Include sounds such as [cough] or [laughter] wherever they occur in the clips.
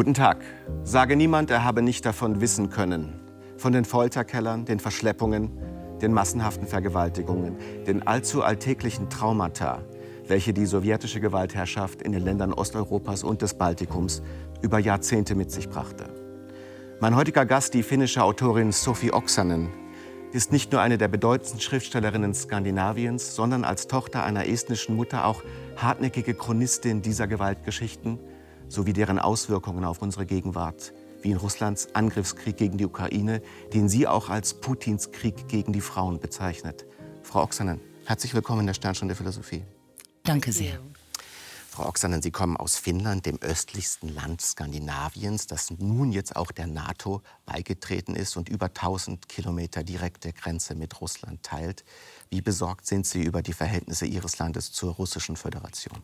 Guten Tag. Sage niemand, er habe nicht davon wissen können. Von den Folterkellern, den Verschleppungen, den massenhaften Vergewaltigungen, den allzu alltäglichen Traumata, welche die sowjetische Gewaltherrschaft in den Ländern Osteuropas und des Baltikums über Jahrzehnte mit sich brachte. Mein heutiger Gast, die finnische Autorin Sophie Oksanen, ist nicht nur eine der bedeutendsten Schriftstellerinnen Skandinaviens, sondern als Tochter einer estnischen Mutter auch hartnäckige Chronistin dieser Gewaltgeschichten sowie deren Auswirkungen auf unsere Gegenwart, wie in Russlands Angriffskrieg gegen die Ukraine, den sie auch als Putins Krieg gegen die Frauen bezeichnet. Frau Oksanen, herzlich willkommen in der Sternstunde Philosophie. Danke sehr. Frau Oksanen, Sie kommen aus Finnland, dem östlichsten Land Skandinaviens, das nun jetzt auch der NATO beigetreten ist und über 1000 Kilometer direkte Grenze mit Russland teilt. Wie besorgt sind Sie über die Verhältnisse Ihres Landes zur Russischen Föderation?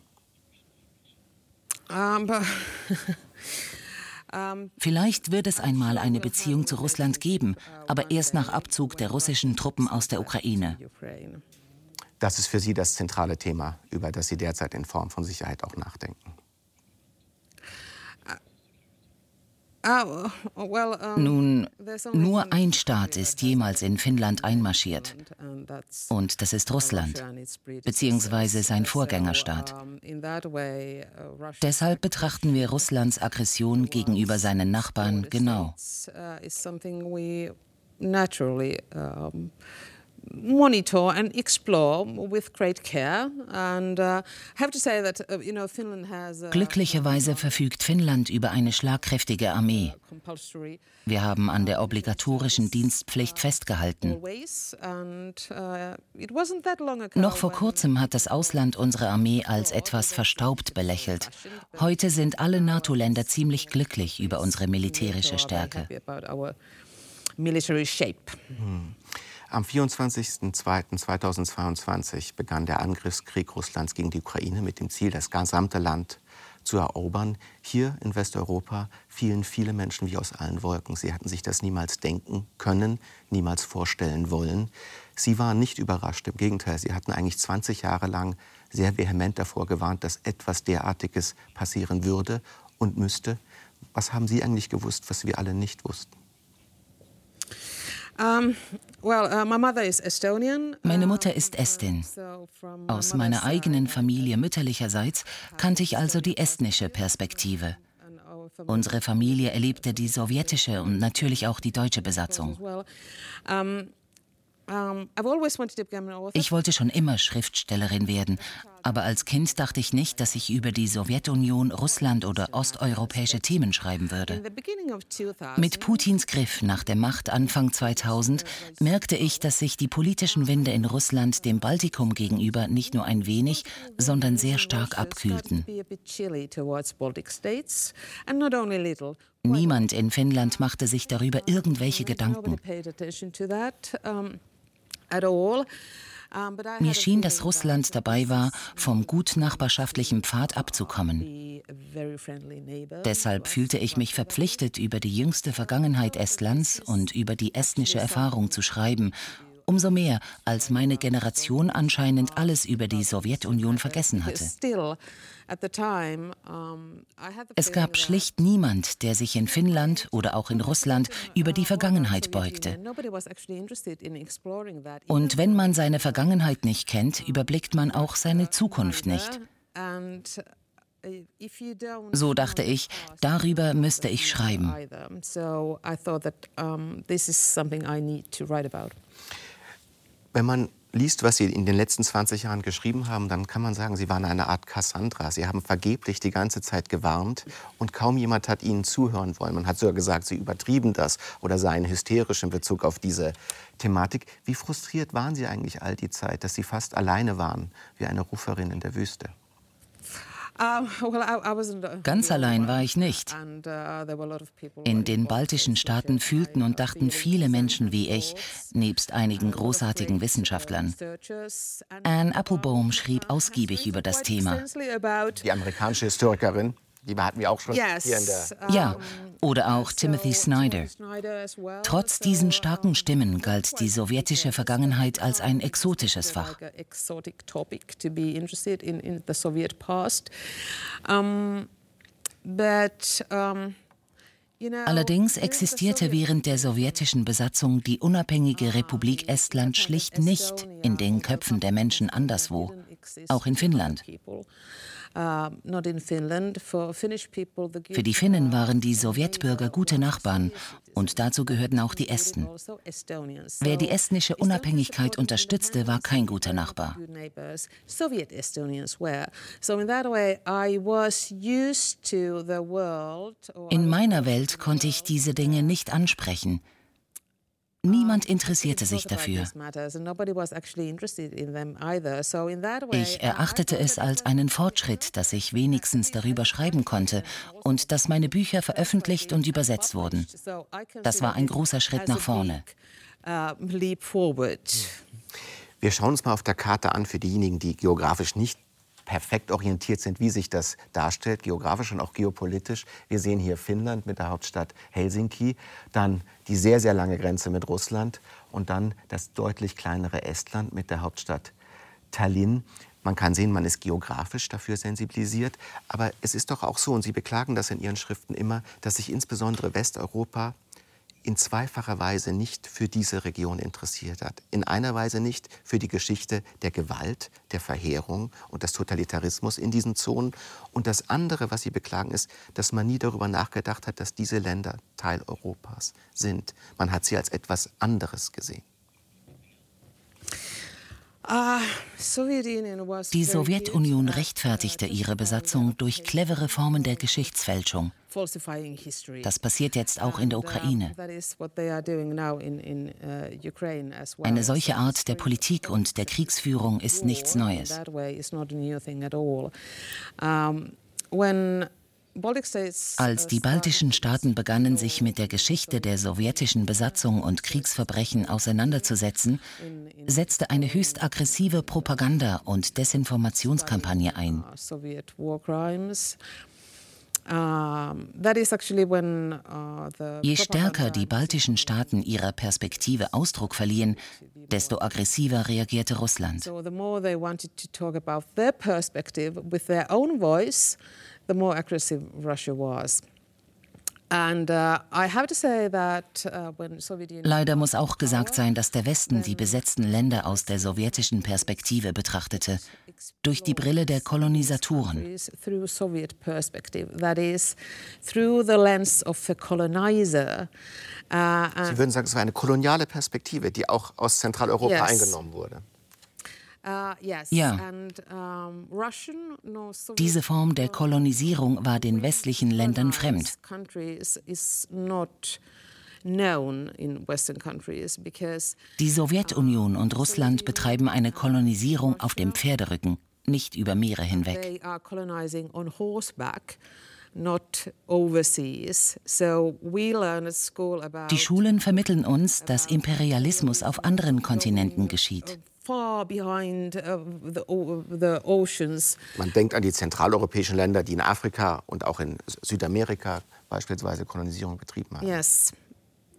Um, [laughs] Vielleicht wird es einmal eine Beziehung zu Russland geben, aber erst nach Abzug der russischen Truppen aus der Ukraine. Das ist für Sie das zentrale Thema, über das Sie derzeit in Form von Sicherheit auch nachdenken. Ah, Nun, nur ein Staat ist jemals in Finnland einmarschiert. Und das ist Russland, beziehungsweise sein Vorgängerstaat. Deshalb betrachten wir Russlands Aggression gegenüber seinen Nachbarn genau monitor and explore with great care. And uh, have to say that uh, you know Finland has. Uh, Glücklicherweise verfügt Finnland über eine schlagkräftige Armee. Wir haben an der obligatorischen Dienstpflicht festgehalten. Noch vor kurzem hat das Ausland unsere Armee als etwas verstaubt belächelt. Heute sind alle NATO-Länder ziemlich glücklich über unsere militärische Stärke. Hm. Am 24.02.2022 begann der Angriffskrieg Russlands gegen die Ukraine mit dem Ziel, das gesamte Land zu erobern. Hier in Westeuropa fielen viele Menschen wie aus allen Wolken. Sie hatten sich das niemals denken können, niemals vorstellen wollen. Sie waren nicht überrascht, im Gegenteil, sie hatten eigentlich 20 Jahre lang sehr vehement davor gewarnt, dass etwas derartiges passieren würde und müsste. Was haben Sie eigentlich gewusst, was wir alle nicht wussten? Uh, Meine Mutter ist uh, Estin. Aus meiner eigenen Familie mütterlicherseits kannte ich also die estnische Perspektive. Unsere Familie erlebte die sowjetische und natürlich auch die deutsche Besatzung. Ich wollte schon immer Schriftstellerin werden, aber als Kind dachte ich nicht, dass ich über die Sowjetunion, Russland oder osteuropäische Themen schreiben würde. Mit Putins Griff nach der Macht Anfang 2000 merkte ich, dass sich die politischen Winde in Russland dem Baltikum gegenüber nicht nur ein wenig, sondern sehr stark abkühlten. Niemand in Finnland machte sich darüber irgendwelche Gedanken. Mir schien, dass Russland dabei war, vom gutnachbarschaftlichen Pfad abzukommen. Deshalb fühlte ich mich verpflichtet, über die jüngste Vergangenheit Estlands und über die estnische Erfahrung zu schreiben Umso mehr, als meine Generation anscheinend alles über die Sowjetunion vergessen hatte. Es gab schlicht niemand, der sich in Finnland oder auch in Russland über die Vergangenheit beugte. Und wenn man seine Vergangenheit nicht kennt, überblickt man auch seine Zukunft nicht. So dachte ich, darüber müsste ich schreiben. Wenn man liest, was Sie in den letzten 20 Jahren geschrieben haben, dann kann man sagen, Sie waren eine Art Cassandra. Sie haben vergeblich die ganze Zeit gewarnt und kaum jemand hat Ihnen zuhören wollen. Man hat sogar gesagt, Sie übertrieben das oder seien hysterisch in Bezug auf diese Thematik. Wie frustriert waren Sie eigentlich all die Zeit, dass Sie fast alleine waren, wie eine Ruferin in der Wüste? Ganz allein war ich nicht. Uh, In den baltischen Staaten fühlten und dachten viele Menschen wie ich, nebst einigen großartigen Wissenschaftlern. Anne Applebaum schrieb ausgiebig über das Thema. Die amerikanische Historikerin die hatten wir auch schon yes. hier in der. Ja, oder auch Timothy Snyder. Trotz diesen starken Stimmen galt die sowjetische Vergangenheit als ein exotisches Fach. Allerdings existierte während der sowjetischen Besatzung die unabhängige Republik Estland schlicht nicht in den Köpfen der Menschen anderswo, auch in Finnland. Für die Finnen waren die Sowjetbürger gute Nachbarn und dazu gehörten auch die Esten. Wer die estnische Unabhängigkeit unterstützte, war kein guter Nachbar. In meiner Welt konnte ich diese Dinge nicht ansprechen. Niemand interessierte sich dafür. Ich erachtete es als einen Fortschritt, dass ich wenigstens darüber schreiben konnte und dass meine Bücher veröffentlicht und übersetzt wurden. Das war ein großer Schritt nach vorne. Wir schauen uns mal auf der Karte an für diejenigen, die geografisch nicht perfekt orientiert sind, wie sich das darstellt, geografisch und auch geopolitisch. Wir sehen hier Finnland mit der Hauptstadt Helsinki, dann die sehr, sehr lange Grenze mit Russland und dann das deutlich kleinere Estland mit der Hauptstadt Tallinn. Man kann sehen, man ist geografisch dafür sensibilisiert. Aber es ist doch auch so, und Sie beklagen das in Ihren Schriften immer, dass sich insbesondere Westeuropa in zweifacher Weise nicht für diese Region interessiert hat. In einer Weise nicht für die Geschichte der Gewalt, der Verheerung und des Totalitarismus in diesen Zonen. Und das andere, was Sie beklagen, ist, dass man nie darüber nachgedacht hat, dass diese Länder Teil Europas sind. Man hat sie als etwas anderes gesehen. Ah, die Sowjetunion rechtfertigte ihre Besatzung durch clevere Formen der Geschichtsfälschung. Das passiert jetzt auch in der Ukraine. Uh, Eine solche Art der Politik und der Kriegsführung ist nichts Neues. Als die baltischen Staaten begannen, sich mit der Geschichte der sowjetischen Besatzung und Kriegsverbrechen auseinanderzusetzen, setzte eine höchst aggressive Propaganda- und Desinformationskampagne ein. Uh, Je stärker die baltischen Staaten ihrer Perspektive Ausdruck verliehen, desto aggressiver reagierte Russland. The more aggressive Russia was. Uh, uh, Leider muss auch gesagt sein, dass der Westen die besetzten Länder aus der sowjetischen Perspektive betrachtete, durch die Brille der Kolonisatoren. Uh, Sie würden sagen, es war eine koloniale Perspektive, die auch aus Zentraleuropa yes. eingenommen wurde. Uh, ja. Diese Form der Kolonisierung war den westlichen Ländern fremd. Die Sowjetunion und Russland betreiben eine Kolonisierung auf dem Pferderücken, nicht über Meere hinweg. Die Schulen vermitteln uns, dass Imperialismus auf anderen Kontinenten geschieht far behind uh, the, the oceans. Man denkt an die zentraleuropäischen Länder, die in Afrika und auch in Südamerika beispielsweise Kolonisierung betrieben haben. Yes.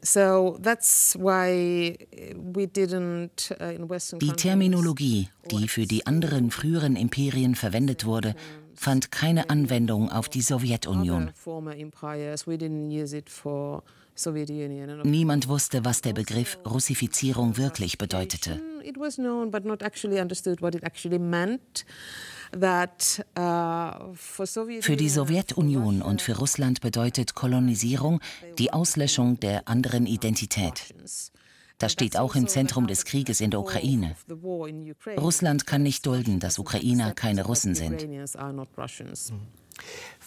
So that's why we didn't, uh, in Western die Terminologie, die für die anderen früheren Imperien verwendet wurde, fand keine Anwendung auf die Sowjetunion. Niemand wusste, was der Begriff Russifizierung wirklich bedeutete. Für die Sowjetunion und für Russland bedeutet Kolonisierung die Auslöschung der anderen Identität. Das steht auch im Zentrum des Krieges in der Ukraine. Russland kann nicht dulden, dass Ukrainer keine Russen sind.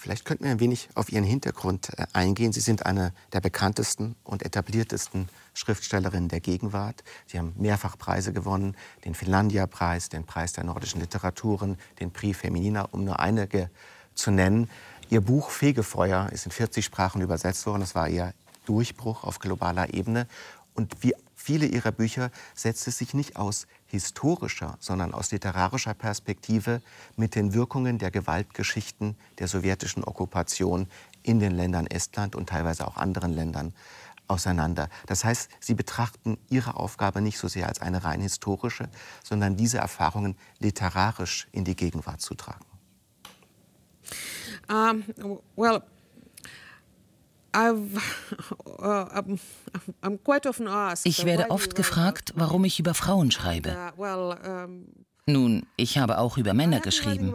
Vielleicht könnten wir ein wenig auf Ihren Hintergrund äh, eingehen. Sie sind eine der bekanntesten und etabliertesten Schriftstellerinnen der Gegenwart. Sie haben mehrfach Preise gewonnen, den Finlandia-Preis, den Preis der nordischen Literaturen, den Prix Feminina, um nur einige zu nennen. Ihr Buch Fegefeuer ist in 40 Sprachen übersetzt worden. Das war Ihr Durchbruch auf globaler Ebene. Und wie viele ihrer Bücher setzt es sich nicht aus historischer, sondern aus literarischer Perspektive mit den Wirkungen der Gewaltgeschichten der sowjetischen Okkupation in den Ländern Estland und teilweise auch anderen Ländern auseinander. Das heißt, sie betrachten ihre Aufgabe nicht so sehr als eine rein historische, sondern diese Erfahrungen literarisch in die Gegenwart zu tragen. Um, well, [laughs] Ich werde oft gefragt, warum ich über Frauen schreibe. Nun, ich habe auch über Männer geschrieben.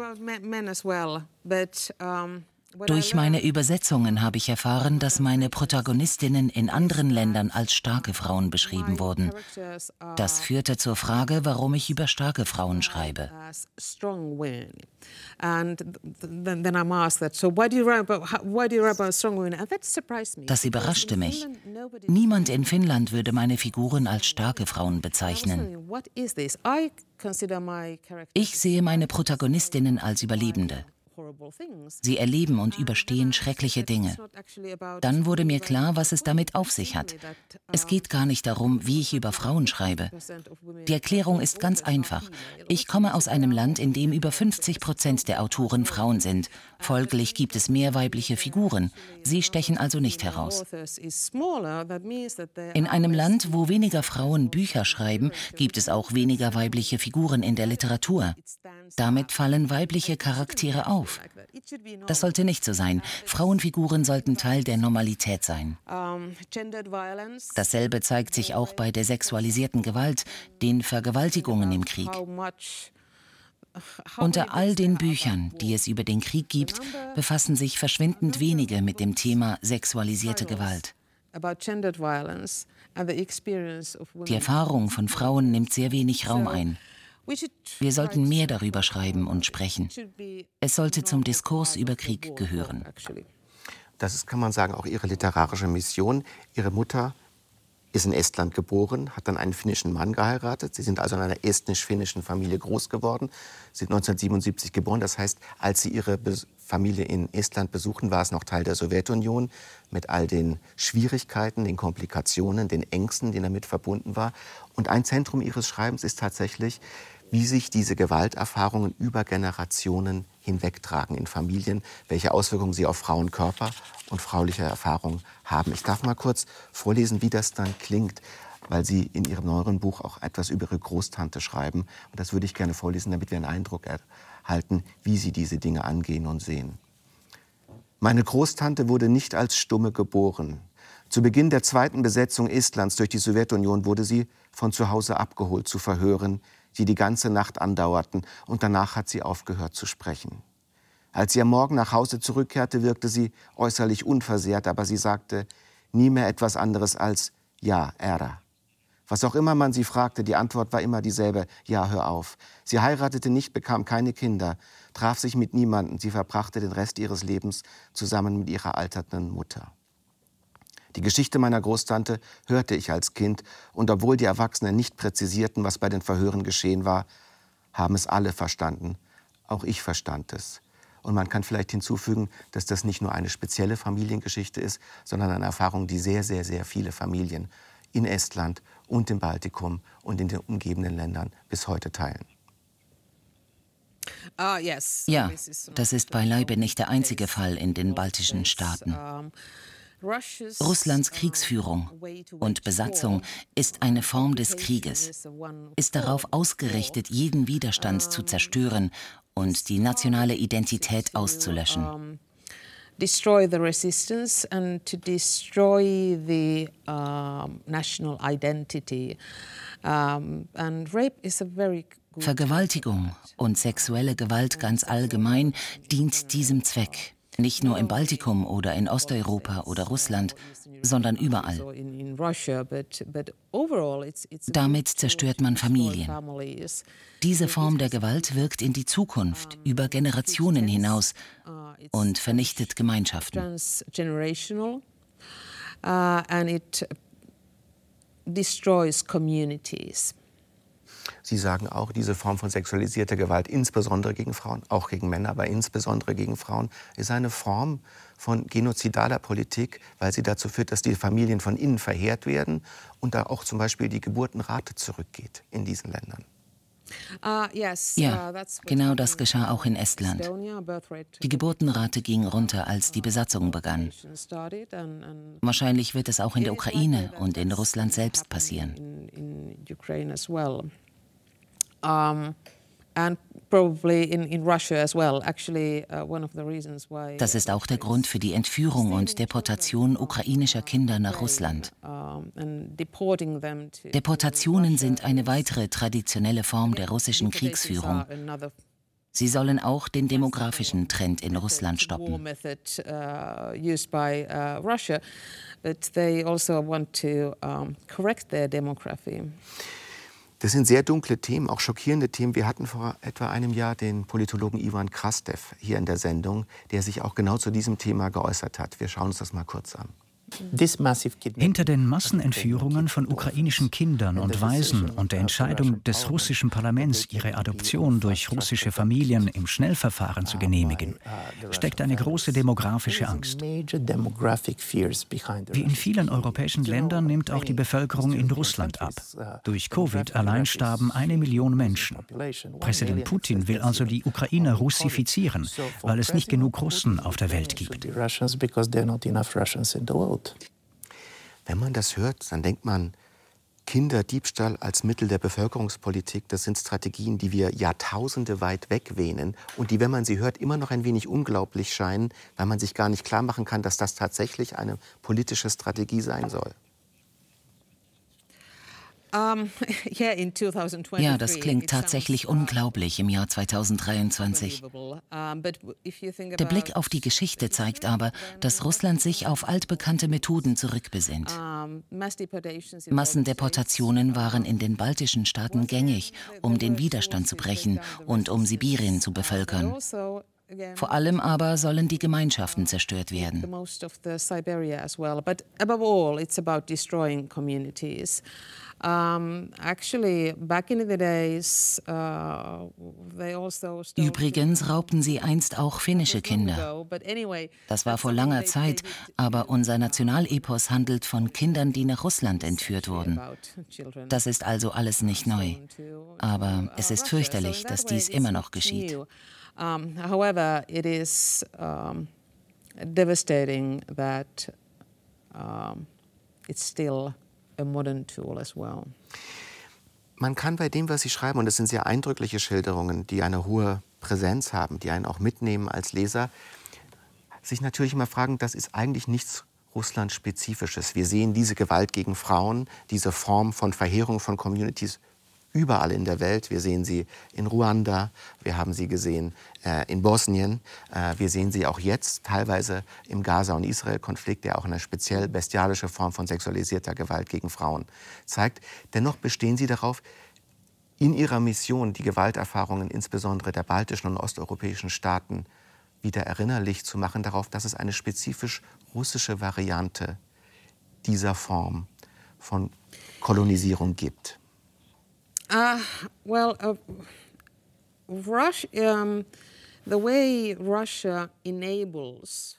Durch meine Übersetzungen habe ich erfahren, dass meine Protagonistinnen in anderen Ländern als starke Frauen beschrieben wurden. Das führte zur Frage, warum ich über starke Frauen schreibe. Das überraschte mich. Niemand in Finnland würde meine Figuren als starke Frauen bezeichnen. Ich sehe meine Protagonistinnen als Überlebende. Sie erleben und überstehen schreckliche Dinge. Dann wurde mir klar, was es damit auf sich hat. Es geht gar nicht darum, wie ich über Frauen schreibe. Die Erklärung ist ganz einfach. Ich komme aus einem Land, in dem über 50 Prozent der Autoren Frauen sind. Folglich gibt es mehr weibliche Figuren. Sie stechen also nicht heraus. In einem Land, wo weniger Frauen Bücher schreiben, gibt es auch weniger weibliche Figuren in der Literatur. Damit fallen weibliche Charaktere auf. Das sollte nicht so sein. Frauenfiguren sollten Teil der Normalität sein. Dasselbe zeigt sich auch bei der sexualisierten Gewalt, den Vergewaltigungen im Krieg. Unter all den Büchern, die es über den Krieg gibt, befassen sich verschwindend wenige mit dem Thema sexualisierte Gewalt. Die Erfahrung von Frauen nimmt sehr wenig Raum ein. Wir sollten mehr darüber schreiben und sprechen. Es sollte zum Diskurs über Krieg gehören. Das ist, kann man sagen, auch Ihre literarische Mission. Ihre Mutter ist in Estland geboren, hat dann einen finnischen Mann geheiratet. Sie sind also in einer estnisch-finnischen Familie groß geworden. Sie sind 1977 geboren. Das heißt, als Sie Ihre Familie in Estland besuchen, war es noch Teil der Sowjetunion mit all den Schwierigkeiten, den Komplikationen, den Ängsten, die damit verbunden war. Und ein Zentrum Ihres Schreibens ist tatsächlich wie sich diese Gewalterfahrungen über Generationen hinwegtragen in Familien, welche Auswirkungen sie auf Frauenkörper und frauliche Erfahrungen haben. Ich darf mal kurz vorlesen, wie das dann klingt, weil Sie in Ihrem neueren Buch auch etwas über Ihre Großtante schreiben. Und das würde ich gerne vorlesen, damit wir einen Eindruck erhalten, wie Sie diese Dinge angehen und sehen. Meine Großtante wurde nicht als Stumme geboren. Zu Beginn der zweiten Besetzung Estlands durch die Sowjetunion wurde sie von zu Hause abgeholt zu Verhören, die die ganze Nacht andauerten, und danach hat sie aufgehört zu sprechen. Als sie am Morgen nach Hause zurückkehrte, wirkte sie äußerlich unversehrt, aber sie sagte nie mehr etwas anderes als Ja, Era. Was auch immer man sie fragte, die Antwort war immer dieselbe, ja, hör auf. Sie heiratete nicht, bekam keine Kinder, traf sich mit niemandem, sie verbrachte den Rest ihres Lebens zusammen mit ihrer alternden Mutter. Die Geschichte meiner Großtante hörte ich als Kind, und obwohl die Erwachsenen nicht präzisierten, was bei den Verhören geschehen war, haben es alle verstanden. Auch ich verstand es. Und man kann vielleicht hinzufügen, dass das nicht nur eine spezielle Familiengeschichte ist, sondern eine Erfahrung, die sehr, sehr, sehr viele Familien in Estland und im Baltikum und in den umgebenden Ländern bis heute teilen. Ah, ja, das ist beileibe nicht der einzige Fall in den baltischen Staaten. Russlands Kriegsführung und Besatzung ist eine Form des Krieges, ist darauf ausgerichtet, jeden Widerstand zu zerstören und die nationale Identität auszulöschen. Destroy the resistance and to destroy the national identity. And rape is a very Vergewaltigung und sexuelle Gewalt ganz allgemein dient diesem Zweck nicht nur im Baltikum oder in Osteuropa oder Russland, sondern überall. Damit zerstört man Familien. Diese Form der Gewalt wirkt in die Zukunft, über Generationen hinaus und vernichtet Gemeinschaften. Uh, and it destroys communities. Sie sagen auch, diese Form von sexualisierter Gewalt, insbesondere gegen Frauen, auch gegen Männer, aber insbesondere gegen Frauen, ist eine Form von genozidaler Politik, weil sie dazu führt, dass die Familien von innen verheert werden und da auch zum Beispiel die Geburtenrate zurückgeht in diesen Ländern. Uh, ja, uh, genau das geschah auch in Estland. Die Geburtenrate ging runter, als die Besatzung begann. Wahrscheinlich wird es auch in der Ukraine und in Russland selbst passieren. Das ist auch der Grund für die Entführung und Deportation ukrainischer Kinder nach Russland. Deportationen sind eine weitere traditionelle Form der russischen Kriegsführung. Sie sollen auch den demografischen Trend in Russland stoppen. Das sind sehr dunkle Themen, auch schockierende Themen. Wir hatten vor etwa einem Jahr den Politologen Ivan Krastev hier in der Sendung, der sich auch genau zu diesem Thema geäußert hat. Wir schauen uns das mal kurz an. Hinter den Massenentführungen von ukrainischen Kindern und Waisen und der Entscheidung des russischen Parlaments, ihre Adoption durch russische Familien im Schnellverfahren zu genehmigen, steckt eine große demografische Angst. Wie in vielen europäischen Ländern nimmt auch die Bevölkerung in Russland ab. Durch Covid allein starben eine Million Menschen. Präsident Putin will also die Ukrainer russifizieren, weil es nicht genug Russen auf der Welt gibt. Wenn man das hört, dann denkt man, Kinderdiebstahl als Mittel der Bevölkerungspolitik, das sind Strategien, die wir Jahrtausende weit wegwähnen und die, wenn man sie hört, immer noch ein wenig unglaublich scheinen, weil man sich gar nicht klar machen kann, dass das tatsächlich eine politische Strategie sein soll. [laughs] Ja, das klingt tatsächlich unglaublich im Jahr 2023. Der Blick auf die Geschichte zeigt aber, dass Russland sich auf altbekannte Methoden zurückbesinnt. Massendeportationen waren in den baltischen Staaten gängig, um den Widerstand zu brechen und um Sibirien zu bevölkern. Also, Vor allem aber sollen die Gemeinschaften zerstört werden. Uh, also Übrigens raubten sie einst auch finnische Kinder. Das war vor langer Zeit, aber unser Nationalepos handelt von Kindern, die nach Russland entführt wurden. Das ist also alles nicht neu. Aber uh, es ist fürchterlich, dass dies immer noch geschieht. However, it is devastating that it's still a modern tool as well. Man kann bei dem, was Sie schreiben, und das sind sehr eindrückliche Schilderungen, die eine hohe Präsenz haben, die einen auch mitnehmen als Leser, sich natürlich immer fragen, das ist eigentlich nichts Russland-spezifisches. Wir sehen diese Gewalt gegen Frauen, diese Form von Verheerung von Communities überall in der Welt. Wir sehen sie in Ruanda, wir haben sie gesehen äh, in Bosnien, äh, wir sehen sie auch jetzt teilweise im Gaza- und Israel-Konflikt, der auch eine speziell bestialische Form von sexualisierter Gewalt gegen Frauen zeigt. Dennoch bestehen sie darauf, in ihrer Mission die Gewalterfahrungen insbesondere der baltischen und osteuropäischen Staaten wieder erinnerlich zu machen darauf, dass es eine spezifisch russische Variante dieser Form von Kolonisierung gibt. Uh, well, uh, Russia, um,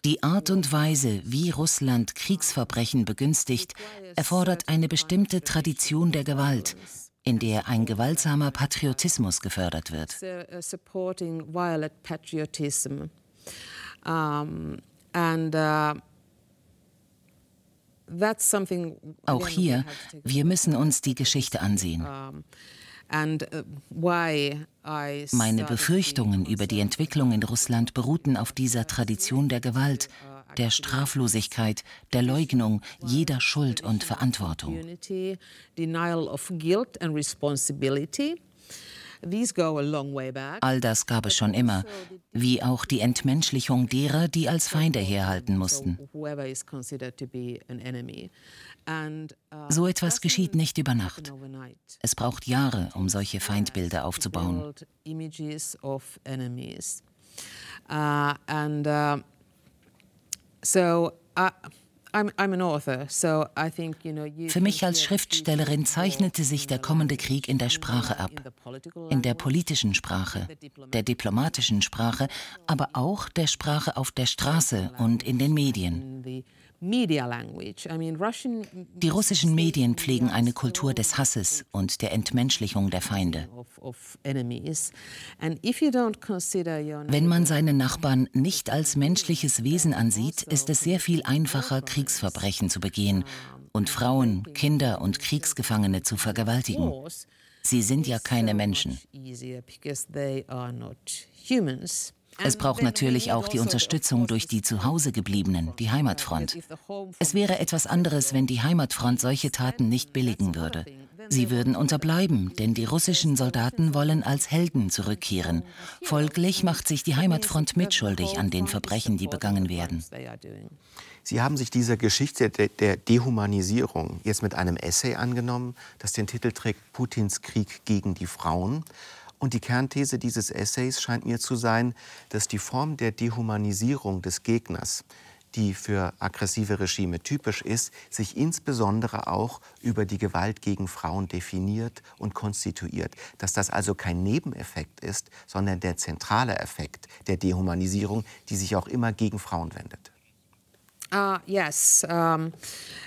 die Art und Weise, wie Russland Kriegsverbrechen begünstigt, erfordert eine bestimmte Tradition der Gewalt, in der ein gewaltsamer Patriotismus gefördert wird. Um, and, uh, auch hier, wir müssen uns die Geschichte ansehen. Uh, Meine Befürchtungen über die Entwicklung in Russland beruhten auf dieser Tradition der Gewalt, der Straflosigkeit, der Leugnung jeder Schuld und Verantwortung. All das gab es schon immer, wie auch die Entmenschlichung derer, die als Feinde herhalten mussten. So etwas geschieht nicht über Nacht. Es braucht Jahre, um solche Feindbilder aufzubauen. Uh, and uh, so uh, für mich als Schriftstellerin zeichnete sich der kommende Krieg in der Sprache ab, in der politischen Sprache, der diplomatischen Sprache, aber auch der Sprache auf der Straße und in den Medien. Die russischen Medien pflegen eine Kultur des Hasses und der Entmenschlichung der Feinde. Wenn man seine Nachbarn nicht als menschliches Wesen ansieht, ist es sehr viel einfacher, Kriegsverbrechen zu begehen und Frauen, Kinder und Kriegsgefangene zu vergewaltigen. Sie sind ja keine Menschen. Es braucht natürlich auch die Unterstützung durch die Zuhausegebliebenen, die Heimatfront. Es wäre etwas anderes, wenn die Heimatfront solche Taten nicht billigen würde. Sie würden unterbleiben, denn die russischen Soldaten wollen als Helden zurückkehren. Folglich macht sich die Heimatfront mitschuldig an den Verbrechen, die begangen werden. Sie haben sich dieser Geschichte der Dehumanisierung jetzt mit einem Essay angenommen, das den Titel trägt Putins Krieg gegen die Frauen. Und die Kernthese dieses Essays scheint mir zu sein, dass die Form der Dehumanisierung des Gegners, die für aggressive Regime typisch ist, sich insbesondere auch über die Gewalt gegen Frauen definiert und konstituiert. Dass das also kein Nebeneffekt ist, sondern der zentrale Effekt der Dehumanisierung, die sich auch immer gegen Frauen wendet. Yes. Um,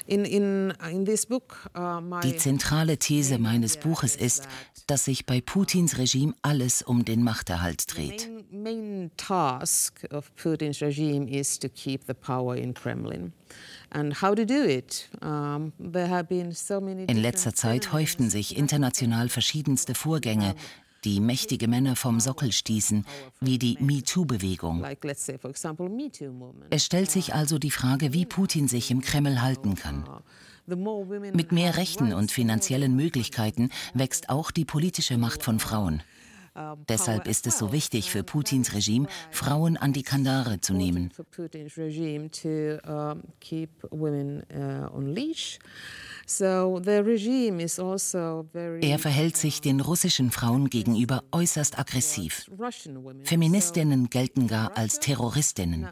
in, in, in book, uh, Die zentrale These meines Buches ist, dass sich bei Putins Regime alles um den Machterhalt dreht. Main task of Putin's regime is to keep the power in Kremlin. In letzter Zeit häuften sich international verschiedenste Vorgänge, die mächtige Männer vom Sockel stießen, wie die MeToo-Bewegung. Es stellt sich also die Frage, wie Putin sich im Kreml halten kann. Mit mehr Rechten und finanziellen Möglichkeiten wächst auch die politische Macht von Frauen. Deshalb ist es so wichtig für Putins Regime, Frauen an die Kandare zu nehmen. Also er verhält sich den russischen Frauen gegenüber äußerst aggressiv. Feministinnen gelten gar als Terroristinnen.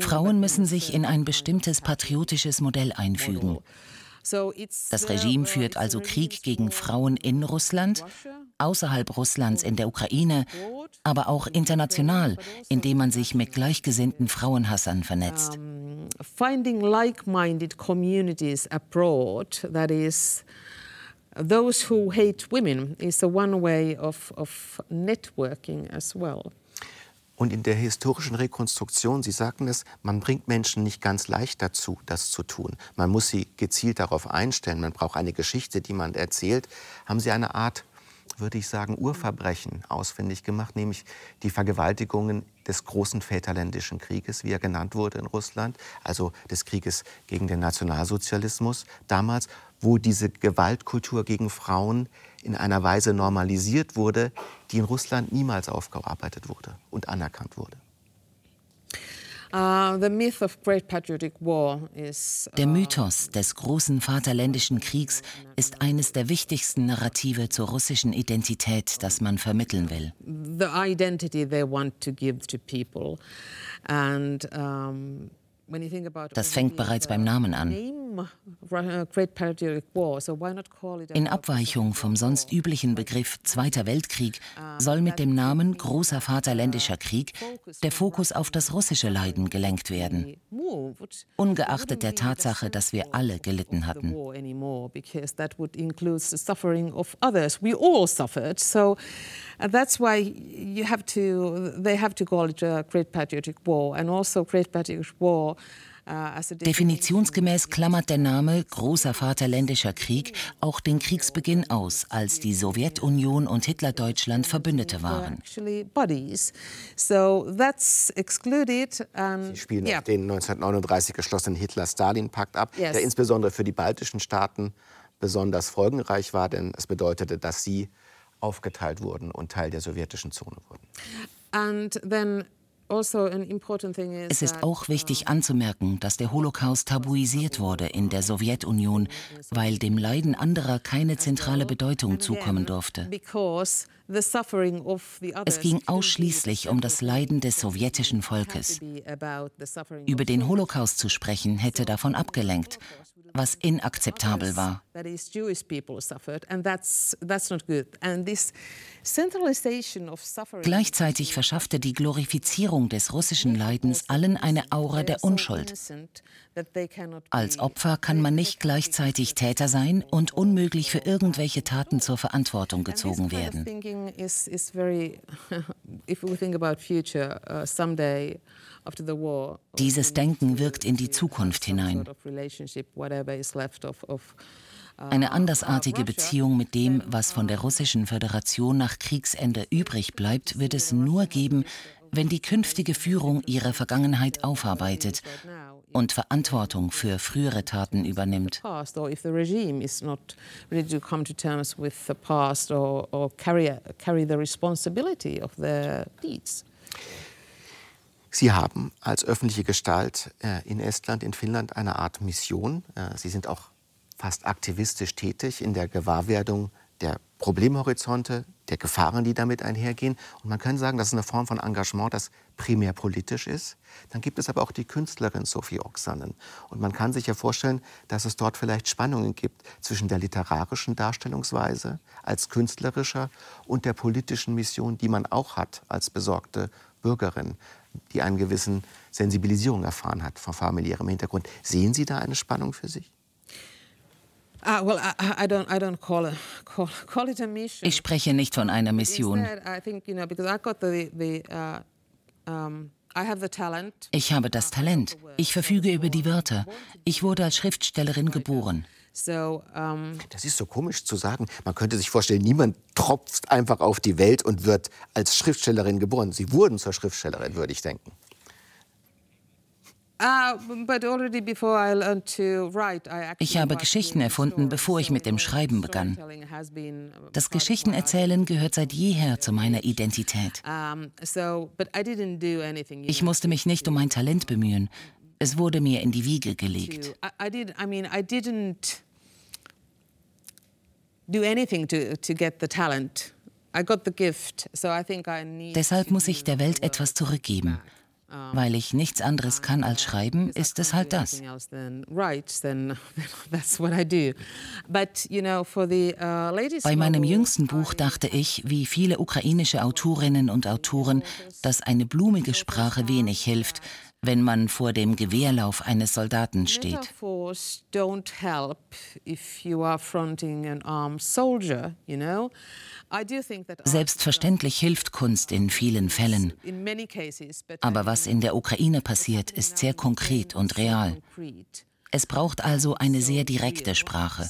Frauen müssen sich in ein bestimmtes patriotisches Modell einfügen. Das Regime führt also Krieg gegen Frauen in Russland, außerhalb Russlands in der Ukraine, aber auch international, indem man sich mit gleichgesinnten Frauenhassern vernetzt. Finding like-minded communities abroad, that is those who hate women, is a one way of, of networking as well. Und in der historischen Rekonstruktion, Sie sagten es, man bringt Menschen nicht ganz leicht dazu, das zu tun. Man muss sie gezielt darauf einstellen. Man braucht eine Geschichte, die man erzählt. Haben Sie eine Art, würde ich sagen, Urverbrechen ausfindig gemacht, nämlich die Vergewaltigungen des großen Väterländischen Krieges, wie er genannt wurde in Russland, also des Krieges gegen den Nationalsozialismus damals, wo diese Gewaltkultur gegen Frauen in einer Weise normalisiert wurde, die in Russland niemals aufgearbeitet wurde und anerkannt wurde. Uh, der Mythos des großen Vaterländischen Kriegs ist eines der wichtigsten Narrative zur russischen Identität, das man vermitteln will. Das fängt bereits beim Namen an. In Abweichung vom sonst üblichen Begriff Zweiter Weltkrieg soll mit dem Namen Großer Vaterländischer Krieg der Fokus auf das russische Leiden gelenkt werden, ungeachtet der Tatsache, dass wir alle gelitten hatten. That's why you have to, they have to call it a Great Patriotic War and also Great Patriotic War Definitionsgemäß klammert der Name Großer Vaterländischer Krieg auch den Kriegsbeginn aus, als die Sowjetunion und Hitlerdeutschland Verbündete waren. Sie spielen yeah. den 1939 geschlossenen Hitler-Stalin-Pakt ab, yes. der insbesondere für die baltischen Staaten besonders folgenreich war, denn es bedeutete, dass sie aufgeteilt wurden und Teil der sowjetischen Zone wurden. And then also es ist auch wichtig anzumerken, dass der Holocaust tabuisiert wurde in der Sowjetunion, weil dem Leiden anderer keine zentrale Bedeutung zukommen durfte. Es ging ausschließlich um das Leiden des sowjetischen Volkes. Über den Holocaust zu sprechen hätte davon abgelenkt, was inakzeptabel war. Gleichzeitig verschaffte die Glorifizierung des russischen Leidens allen eine Aura der Unschuld. Als Opfer kann man nicht gleichzeitig Täter sein und unmöglich für irgendwelche Taten zur Verantwortung gezogen werden. [laughs] Dieses Denken wirkt in die Zukunft hinein. Eine andersartige Beziehung mit dem, was von der Russischen Föderation nach Kriegsende übrig bleibt, wird es nur geben, wenn die künftige Führung ihre Vergangenheit aufarbeitet und Verantwortung für frühere Taten übernimmt. Sie haben als öffentliche Gestalt äh, in Estland, in Finnland eine Art Mission. Äh, Sie sind auch fast aktivistisch tätig in der Gewahrwerdung der Problemhorizonte, der Gefahren, die damit einhergehen. Und man kann sagen, das ist eine Form von Engagement, das primär politisch ist. Dann gibt es aber auch die Künstlerin Sophie Oksanen. Und man kann sich ja vorstellen, dass es dort vielleicht Spannungen gibt zwischen der literarischen Darstellungsweise als künstlerischer und der politischen Mission, die man auch hat als besorgte Bürgerin, die eine gewisse Sensibilisierung erfahren hat von familiärem Hintergrund. Sehen Sie da eine Spannung für sich? Ich spreche nicht von einer Mission. Ich habe das Talent. Ich verfüge über die Wörter. Ich wurde als Schriftstellerin geboren. Das ist so komisch zu sagen. Man könnte sich vorstellen, niemand tropft einfach auf die Welt und wird als Schriftstellerin geboren. Sie wurden zur Schriftstellerin, würde ich denken. Ah, ich habe Geschichten erfunden, bevor ich mit dem Schreiben begann. Das Geschichtenerzählen gehört seit jeher zu meiner Identität. Ich musste mich nicht um mein Talent bemühen. Es wurde mir in die Wiege gelegt. Deshalb muss ich der Welt etwas zurückgeben. Weil ich nichts anderes kann als schreiben, ist es halt das. [laughs] Bei meinem jüngsten Buch dachte ich, wie viele ukrainische Autorinnen und Autoren, dass eine blumige Sprache wenig hilft, wenn man vor dem Gewehrlauf eines Soldaten steht. Selbstverständlich hilft Kunst in vielen Fällen. Aber was in der Ukraine passiert, ist sehr konkret und real. Es braucht also eine sehr direkte Sprache.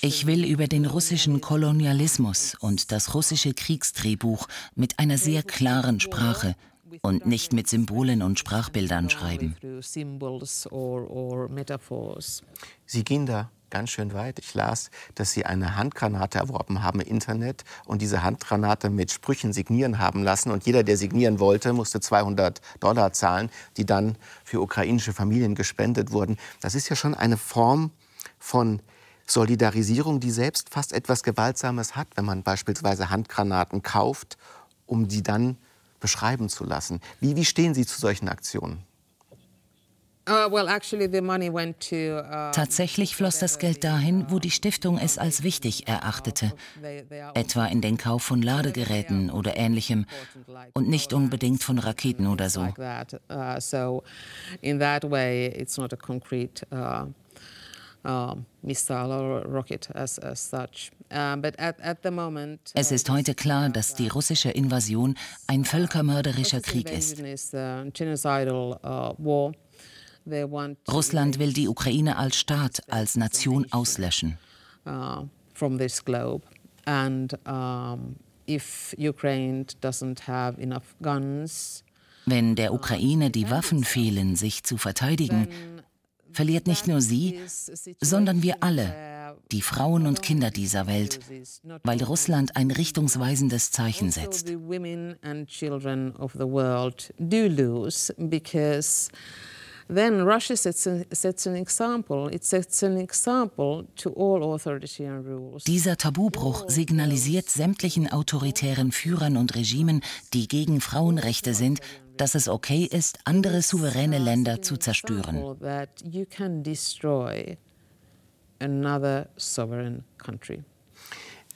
Ich will über den russischen Kolonialismus und das russische Kriegsdrehbuch mit einer sehr klaren Sprache und nicht mit Symbolen und Sprachbildern schreiben. Sie gehen da ganz schön weit. Ich las, dass Sie eine Handgranate erworben haben im Internet und diese Handgranate mit Sprüchen signieren haben lassen. Und jeder, der signieren wollte, musste 200 Dollar zahlen, die dann für ukrainische Familien gespendet wurden. Das ist ja schon eine Form von Solidarisierung, die selbst fast etwas Gewaltsames hat, wenn man beispielsweise Handgranaten kauft, um sie dann beschreiben zu lassen. Wie, wie stehen Sie zu solchen Aktionen? Uh, uh, Tatsächlich floss das Geld dahin, wo die Stiftung es als wichtig erachtete, etwa in den Kauf von Ladegeräten oder ähnlichem und nicht unbedingt von Raketen oder so. Es ist heute klar, dass die russische Invasion ein völkermörderischer Krieg ist. Russland will die Ukraine als Staat, als Nation auslöschen. Uh, wenn der Ukraine die Waffen fehlen, sich zu verteidigen, verliert nicht nur sie, sondern wir alle, die Frauen und Kinder dieser Welt, weil Russland ein richtungsweisendes Zeichen setzt. Then Russia sets, a, sets an example. It sets an example to all authoritarian rules. Dieser Tabubruch signalisiert sämtlichen autoritären Führern und Regimen, die gegen Frauenrechte sind, dass es okay ist, andere souveräne Länder zu zerstören.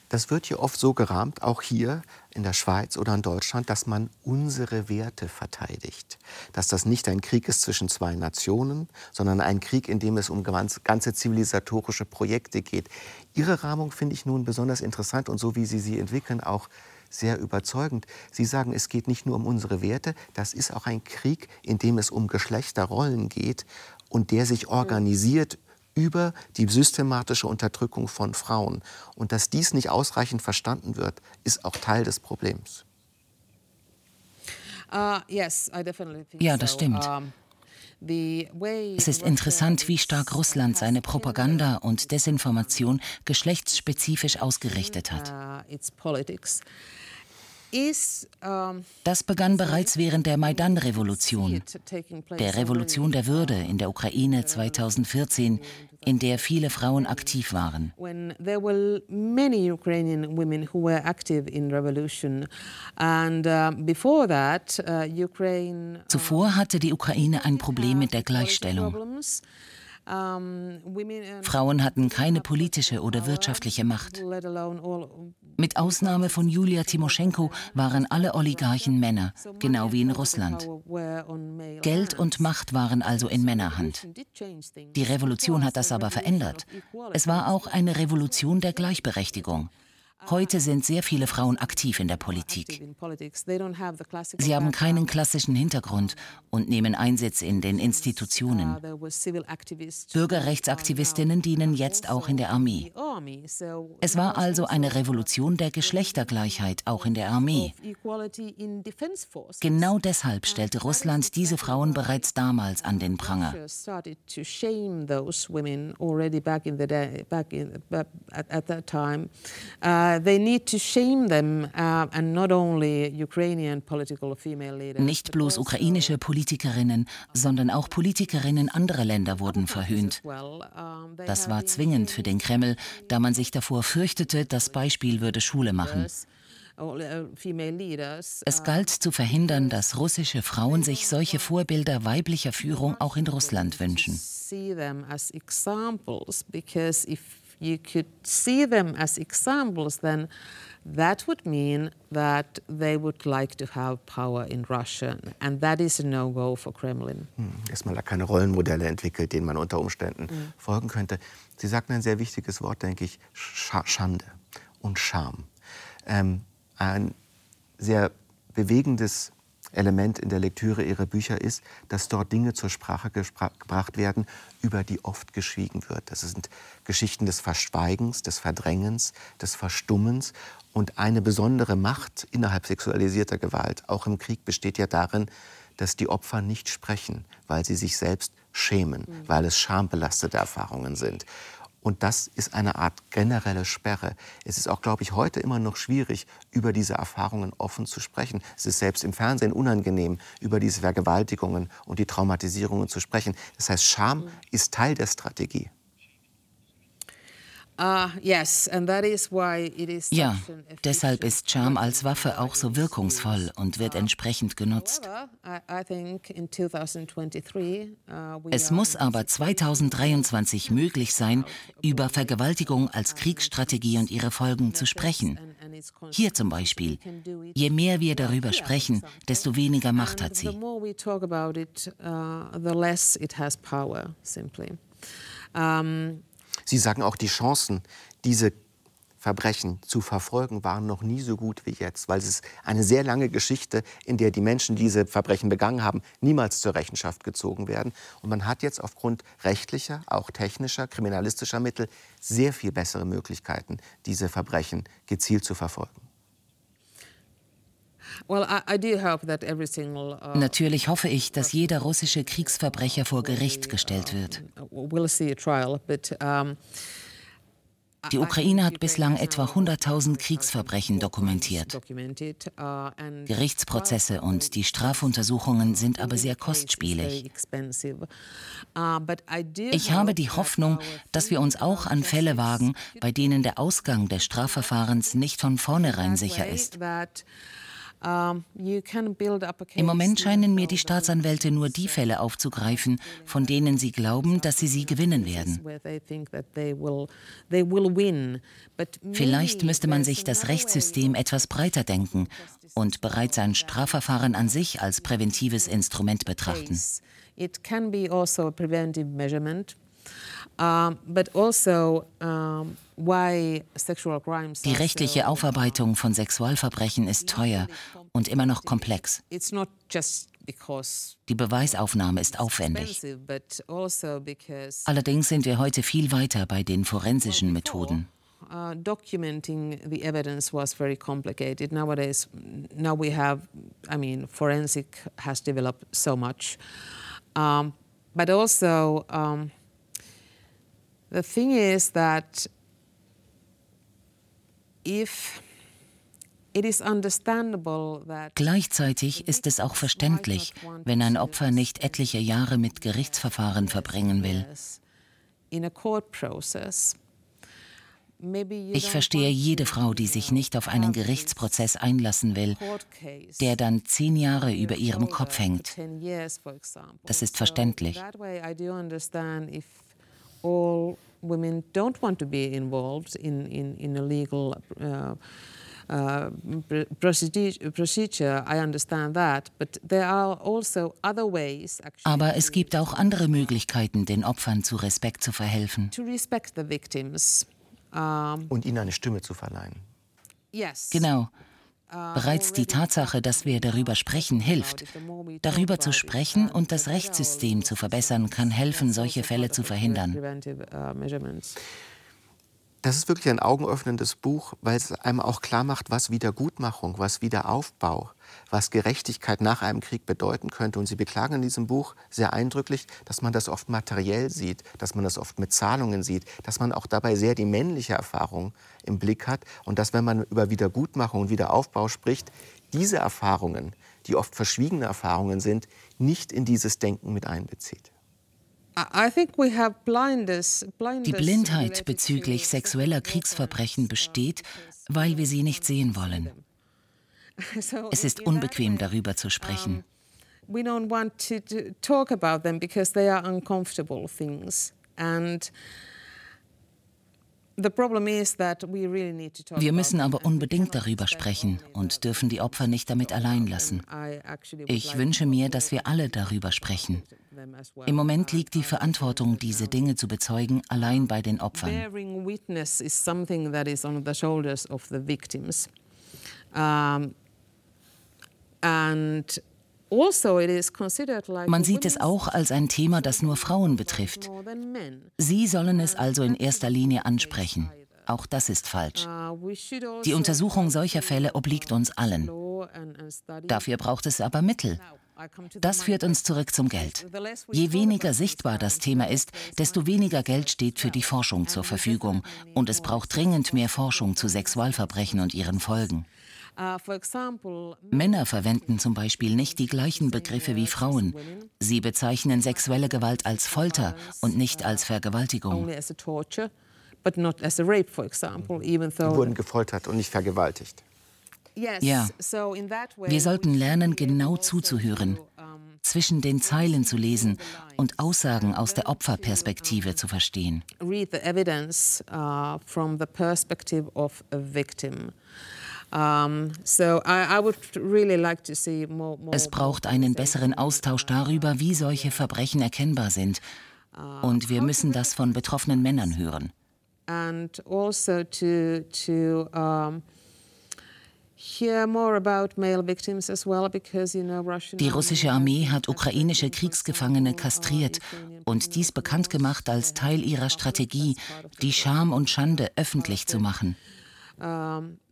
das wird hier oft so gerahmt, auch hier in der Schweiz oder in Deutschland, dass man unsere Werte verteidigt. Dass das nicht ein Krieg ist zwischen zwei Nationen, sondern ein Krieg, in dem es um ganze zivilisatorische Projekte geht. Ihre Rahmung finde ich nun besonders interessant und so wie Sie sie entwickeln, auch sehr überzeugend. Sie sagen, es geht nicht nur um unsere Werte, das ist auch ein Krieg, in dem es um Geschlechterrollen geht und der sich organisiert über die systematische Unterdrückung von Frauen. Und dass dies nicht ausreichend verstanden wird, ist auch Teil des Problems. Uh, ja, das stimmt. Es ist interessant, wie stark Russland seine Propaganda und Desinformation geschlechtsspezifisch ausgerichtet hat. Uh, das begann bereits während der Maidan-Revolution, der Revolution der Würde in der Ukraine 2014, in der viele Frauen aktiv waren. Zuvor hatte die Ukraine ein Problem mit der Gleichstellung. Frauen hatten keine politische oder wirtschaftliche Macht. Mit Ausnahme von Julia Timoschenko waren alle Oligarchen Männer, genau wie in Russland. Geld und Macht waren also in Männerhand. Die Revolution hat das aber verändert. Es war auch eine Revolution der Gleichberechtigung. Heute sind sehr viele Frauen aktiv in der Politik. Sie haben keinen klassischen Hintergrund und nehmen Einsitz in den Institutionen. Bürgerrechtsaktivistinnen dienen jetzt auch in der Armee. Es war also eine Revolution der Geschlechtergleichheit auch in der Armee. Genau deshalb stellte Russland diese Frauen bereits damals an den Pranger. Uh, Nicht bloß ukrainische Politikerinnen, sondern auch Politikerinnen anderer Länder wurden verhöhnt. Das war zwingend für den Kreml, da man sich davor fürchtete, das Beispiel würde Schule machen. Uh, es galt zu verhindern, dass russische Frauen sich solche Vorbilder weiblicher Führung auch in Russland wünschen you could see them as examples, then that would mean that they would like to have power in Russia. And that is a no-go for Kremlin. Hm, erstmal da keine Rollenmodelle entwickelt, denen man unter Umständen mhm. folgen könnte. Sie sagten ein sehr wichtiges Wort, denke ich, Schande und Scham. Ähm, ein sehr bewegendes Element in der Lektüre ihrer Bücher ist, dass dort Dinge zur Sprache gebracht werden, über die oft geschwiegen wird. Das sind Geschichten des Verschweigens, des Verdrängens, des Verstummens. Und eine besondere Macht innerhalb sexualisierter Gewalt, auch im Krieg, besteht ja darin, dass die Opfer nicht sprechen, weil sie sich selbst schämen, mhm. weil es schambelastete Erfahrungen sind. Und das ist eine Art generelle Sperre. Es ist auch, glaube ich, heute immer noch schwierig, über diese Erfahrungen offen zu sprechen. Es ist selbst im Fernsehen unangenehm, über diese Vergewaltigungen und die Traumatisierungen zu sprechen. Das heißt, Scham ist Teil der Strategie. Uh, ja, deshalb ist Charme als Waffe auch so wirkungsvoll und wird entsprechend genutzt. Uh, es muss aber 2023 möglich sein, über Vergewaltigung als Kriegsstrategie und ihre Folgen zu sprechen. Hier zum Beispiel. Je mehr wir darüber sprechen, desto weniger Macht hat sie. Um, Sie sagen auch, die Chancen, diese Verbrechen zu verfolgen, waren noch nie so gut wie jetzt, weil es ist eine sehr lange Geschichte, in der die Menschen, die diese Verbrechen begangen haben, niemals zur Rechenschaft gezogen werden. Und man hat jetzt aufgrund rechtlicher, auch technischer, kriminalistischer Mittel sehr viel bessere Möglichkeiten, diese Verbrechen gezielt zu verfolgen. Uh, Natürlich hoffe ich, dass jeder russische Kriegsverbrecher vor Gericht gestellt wird. Die Ukraine hat bislang etwa 100.000 Kriegsverbrechen dokumentiert. Gerichtsprozesse und die Strafuntersuchungen sind aber sehr kostspielig. Ich habe die Hoffnung, dass wir uns auch an Fälle wagen, bei denen der Ausgang des Strafverfahrens nicht von vornherein sicher ist. Im Moment scheinen mir die Staatsanwälte nur die Fälle aufzugreifen, von denen sie glauben, dass sie sie gewinnen werden. Vielleicht müsste man sich das Rechtssystem etwas breiter denken und bereits ein Strafverfahren an sich als präventives Instrument betrachten. It can be also a preventive measurement. Also, die rechtliche Aufarbeitung von Sexualverbrechen ist teuer und immer noch komplex. Die Beweisaufnahme ist aufwendig. Also Allerdings sind wir heute viel weiter bei den forensischen Methoden. Uh, documenting the evidence was very complicated. Nowadays, now we have, I mean, forensic has developed so much. Um, but also, um, The thing is that if Gleichzeitig ist es auch verständlich, wenn ein Opfer nicht etliche Jahre mit Gerichtsverfahren verbringen will. Ich verstehe jede Frau, die sich nicht auf einen Gerichtsprozess einlassen will, der dann zehn Jahre über ihrem Kopf hängt. Das ist verständlich all women don't want to be involved in, in, in a legal uh, uh, procedure. I understand that, but there are also other ways. Aber es gibt auch andere Möglichkeiten, den Opfern zu Respekt zu verhelfen. To respect the victims. Um, Und ihnen eine Stimme zu verleihen. Yes. Genau. Bereits die Tatsache, dass wir darüber sprechen, hilft. Darüber zu sprechen und das Rechtssystem zu verbessern, kann helfen, solche Fälle zu verhindern. Das ist wirklich ein augenöffnendes Buch, weil es einem auch klar macht, was Wiedergutmachung, was Wiederaufbau, was Gerechtigkeit nach einem Krieg bedeuten könnte. Und Sie beklagen in diesem Buch sehr eindrücklich, dass man das oft materiell sieht, dass man das oft mit Zahlungen sieht, dass man auch dabei sehr die männliche Erfahrung im Blick hat und dass, wenn man über Wiedergutmachung und Wiederaufbau spricht, diese Erfahrungen, die oft verschwiegene Erfahrungen sind, nicht in dieses Denken mit einbezieht. Die Blindheit bezüglich sexueller Kriegsverbrechen besteht, weil wir sie nicht sehen wollen. [laughs] Es ist unbequem, darüber zu sprechen. We don't want to talk about them because they are uncomfortable things. And wir müssen aber unbedingt darüber sprechen und dürfen die Opfer nicht damit allein lassen. Ich wünsche mir, dass wir alle darüber sprechen. Im Moment liegt die Verantwortung, diese Dinge zu bezeugen, allein bei den Opfern. And also Man sieht es auch als ein Thema, das nur Frauen betrifft. Sie sollen es also in erster Linie ansprechen. Auch das ist falsch. Uh, Die Untersuchung solcher Fälle obliegt uns allen. Dafür braucht es aber Mittel. Das führt uns zurück zum Geld. Je weniger sichtbar das Thema ist, desto weniger Geld steht für die Forschung zur Verfügung. Und es braucht dringend mehr Forschung zu Sexualverbrechen und ihren Folgen. Uh, Männer verwenden zum Beispiel nicht die gleichen Begriffe wie Frauen. Sie bezeichnen sexuelle Gewalt als Folter und nicht als Vergewaltigung. Sie wurden gefoltert und nicht vergewaltigt. Ja, wir sollten lernen, genau zuzuhören, zwischen den Zeilen zu lesen und Aussagen aus der Opferperspektive zu verstehen. Read the evidence uh, from the perspective of a victim. Es braucht einen besseren Austausch darüber, wie solche Verbrechen erkennbar sind. Und wir müssen das von betroffenen Männern hören. Also Die russische Armee hat ukrainische Kriegsgefangene kastriert und dies bekannt gemacht als Teil ihrer Strategie, die Scham und Schande öffentlich zu machen.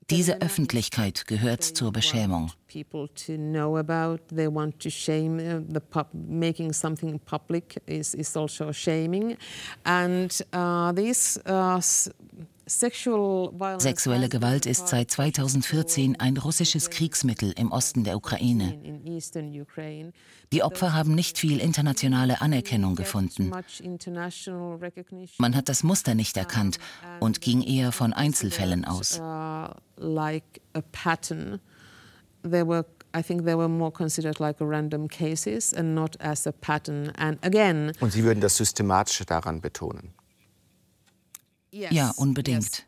Diese Öffentlichkeit gehört zur Beschämung. Uh, making something public is, also shaming. And uh, uh, Sexuelle Gewalt ist seit 2014 ein russisches Kriegsmittel im Osten der Ukraine. Die Opfer haben nicht viel internationale Anerkennung gefunden. Man hat das Muster nicht erkannt und ging eher von Einzelfällen aus. they were I think they were more considered like random cases and not as a pattern. And again. Und Sie würden das Systematische daran betonen? Yes, ja, unbedingt.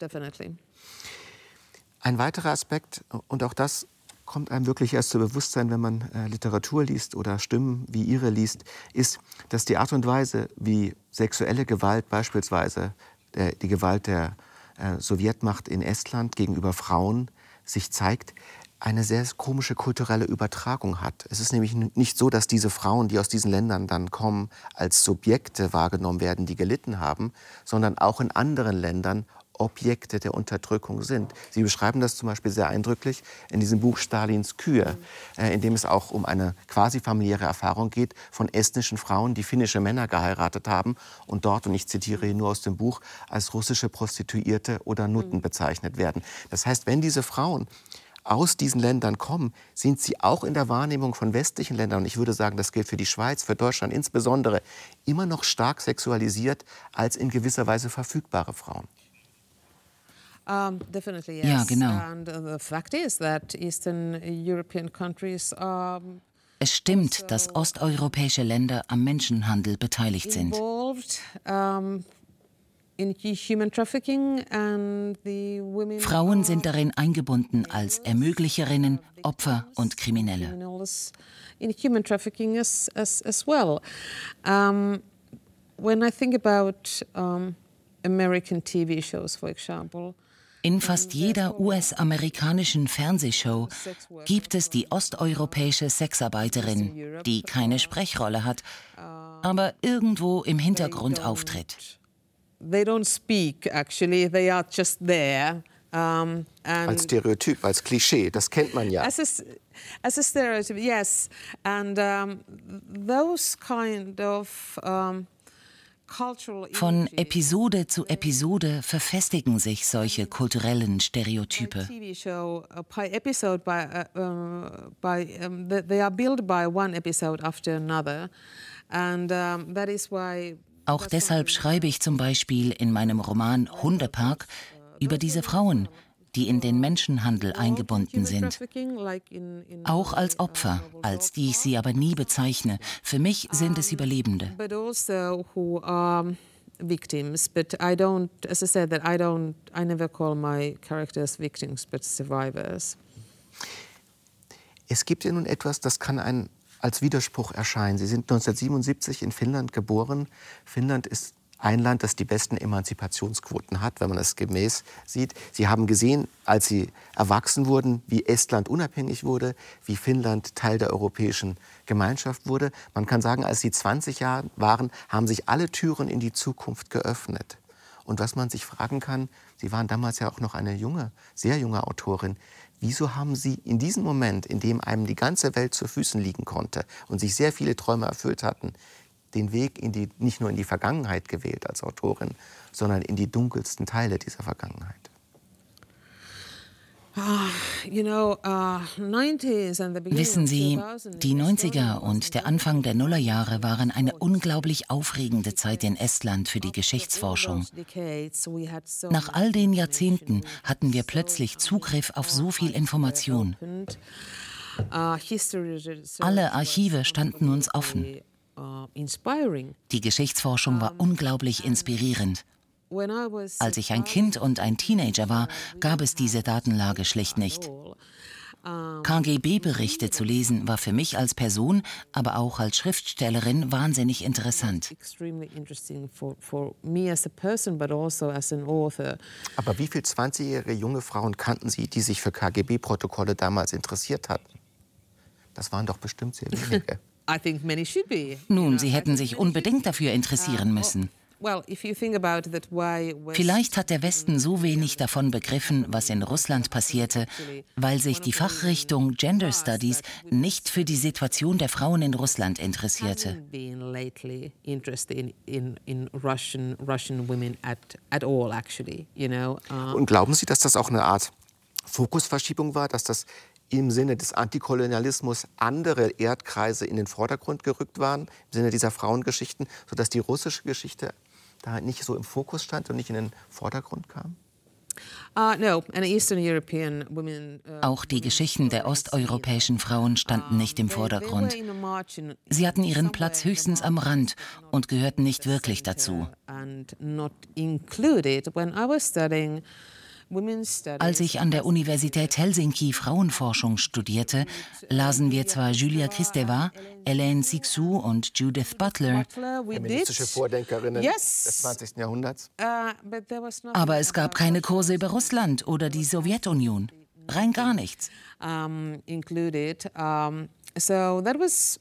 Ein weiterer Aspekt, und auch das kommt einem wirklich erst zu Bewusstsein, wenn man äh, Literatur liest oder Stimmen wie ihre liest, ist, dass die Art und Weise, wie sexuelle Gewalt beispielsweise, äh, die Gewalt der äh, Sowjetmacht in Estland gegenüber Frauen sich zeigt, eine sehr komische kulturelle Übertragung hat. Es ist nämlich nicht so, dass diese Frauen, die aus diesen Ländern dann kommen, als Subjekte wahrgenommen werden, die gelitten haben, sondern auch in anderen Ländern Objekte der Unterdrückung sind. Sie beschreiben das zum Beispiel sehr eindrücklich in diesem Buch Stalins Kühe, äh, in dem es auch um eine quasi familiäre Erfahrung geht von estnischen Frauen, die finnische Männer geheiratet haben und dort, und ich zitiere hier nur aus dem Buch, als russische Prostituierte oder Nutten bezeichnet werden. Das heißt, wenn diese Frauen aus diesen Ländern kommen, sind sie auch in der Wahrnehmung von westlichen Ländern, und ich würde sagen, das gilt für die Schweiz, für Deutschland insbesondere, immer noch stark sexualisiert als in gewisser Weise verfügbare Frauen. Um, definitely, yes. Ja, genau. And uh, the fact is that Eastern European countries es stimmt, dass osteuropäische Länder am Menschenhandel beteiligt sind. Frauen sind darin eingebunden als Ermöglicherinnen, Opfer und Kriminelle. In human trafficking as, as, as well. Um, when I think about um, American TV shows, for example, in fast jeder US-amerikanischen Fernsehshow gibt es die osteuropäische Sexarbeiterin, die keine Sprechrolle hat, aber irgendwo im Hintergrund auftritt they don't speak actually, they are just there. Um, als Stereotyp, als Klischee, das kennt man ja. As a, as a stereotype, yes. And um, those kind of um, von Episode zu Episode verfestigen sich solche kulturellen Stereotype. Auch deshalb schreibe ich zum Beispiel in meinem Roman Hundepark über diese Frauen, die in den Menschenhandel eingebunden sind. Auch als Opfer, als die ich sie aber nie bezeichne. Für mich sind es Überlebende. victims, but I don't, as I said, that I don't, I never call my characters victims, but survivors. Es gibt ja nun etwas, das kann ein als Widerspruch erscheinen. Sie sind 1977 in Finnland geboren. Finnland ist ein Land, das die besten Emanzipationsquoten hat, wenn man es gemäß sieht. Sie haben gesehen, als Sie erwachsen wurden, wie Estland unabhängig wurde, wie Finnland Teil der europäischen Gemeinschaft wurde. Man kann sagen, als Sie 20 Jahre waren, haben sich alle Türen in die Zukunft geöffnet. Und was man sich fragen kann, Sie waren damals ja auch noch eine junge, sehr junge Autorin. Wieso haben Sie in diesem Moment, in dem einem die ganze Welt zu Füßen liegen konnte und sich sehr viele Träume erfüllt hatten, den Weg in die, nicht nur in die Vergangenheit gewählt als Autorin, sondern in die dunkelsten Teile dieser Vergangenheit? Ah, uh, Wissen Sie, die 90er und der Anfang der Nullerjahre waren eine unglaublich aufregende Zeit in Estland für die Geschichtsforschung. Nach all den Jahrzehnten hatten wir plötzlich Zugriff auf so viel Information. Uh, Alle Archive standen uns offen. Uh, die Geschichtsforschung war unglaublich inspirierend. Als ich ein Kind und ein Teenager war, gab es diese Datenlage schlicht nicht. KGB-Berichte zu lesen war für mich als Person, aber auch als Schriftstellerin wahnsinnig interessant. Also aber wie viele 20-jährige junge Frauen kannten Sie, die sich für KGB-Protokolle damals interessiert hatten? Das waren doch bestimmt sehr wenige. [laughs] Nun, sie hätten sich unbedingt dafür interessieren müssen. Vielleicht hat der Westen so wenig davon begriffen, was in Russland passierte, weil sich die Fachrichtung Gender Studies nicht für die Situation der Frauen in Russland interessierte. Und glauben Sie, dass das auch eine Art Fokusverschiebung war, dass das im Sinne des Antikolonialismus andere Erdkreise in den Vordergrund gerückt waren, im Sinne dieser Frauengeschichten, sodass die russische Geschichte da nicht so im Fokus stand und nicht in den Vordergrund kam? Uh, uh, Auch die Geschichten der osteuropäischen Frauen standen nicht im Vordergrund. Sie hatten ihren Platz höchstens am Rand und gehörten nicht wirklich dazu. Als ich an der Universität Helsinki Frauenforschung studierte, lasen wir zwar Julia Kristeva, Elaine Sixou und Judith Butler, feministische Vordenkerinnen des 20. Jahrhunderts, uh, aber es gab keine Kurse über Russland oder die Sowjetunion. Rein gar nichts. Um, included. Um, so that was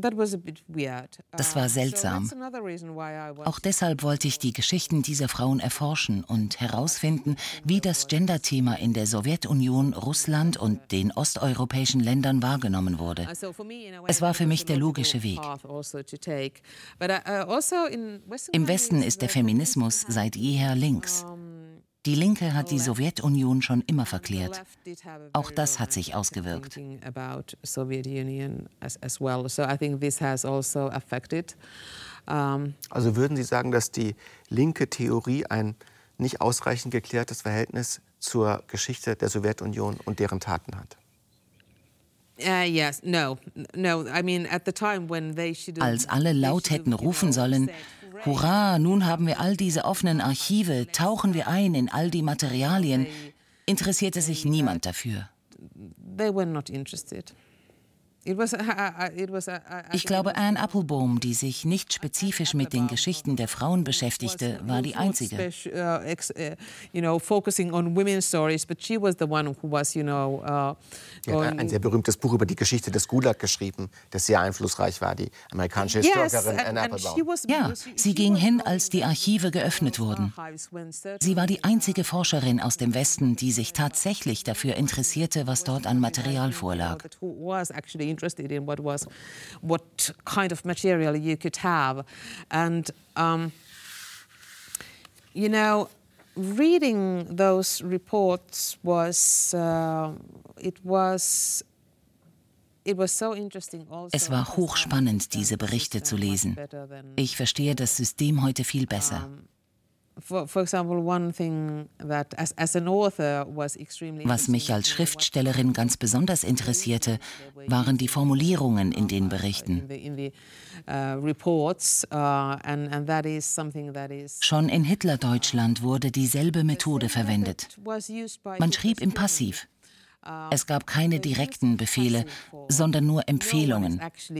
das war seltsam. Auch deshalb wollte ich die Geschichten dieser Frauen erforschen und herausfinden, wie das Gender-Thema in der Sowjetunion, Russland und den osteuropäischen Ländern wahrgenommen wurde. Es war für mich der logische Weg. Also uh, Im Westen ist der Feminismus seit jeher links. Die Linke hat die Sowjetunion schon immer verklärt. Auch das hat sich ausgewirkt. Also würden Sie sagen, dass die linke Theorie ein nicht ausreichend geklärtes Verhältnis zur Geschichte der Sowjetunion und deren Taten hat? Als alle laut hätten rufen sollen, Hurra, nun haben wir all diese offenen Archive, tauchen wir ein in all die Materialien, interessierte sich niemand dafür. They were not interested. Ich glaube, Anne Applebaum, die sich nicht spezifisch mit den Geschichten der Frauen beschäftigte, war die einzige. Sie hat ein sehr berühmtes Buch über die Geschichte des Gulag geschrieben, das sehr einflussreich war, die amerikanische Historikerin Anne Applebaum. Ja, sie ging hin, als die Archive geöffnet wurden. Sie war die einzige Forscherin aus dem Westen, die sich tatsächlich dafür interessierte, was dort an Material vorlag interested in what was what kind of material you could have, and um, you know, reading those reports was uh, it was also es war hochspannend, diese Berichte zu lesen. Ich verstehe das System heute viel besser. Was mich als Schriftstellerin ganz besonders interessierte, waren die Formulierungen in den Berichten. Uh, uh, Schon in Hitlerdeutschland wurde dieselbe Methode verwendet. Man schrieb im Passiv. Es gab keine direkten Befehle, sondern nur Empfehlungen. Das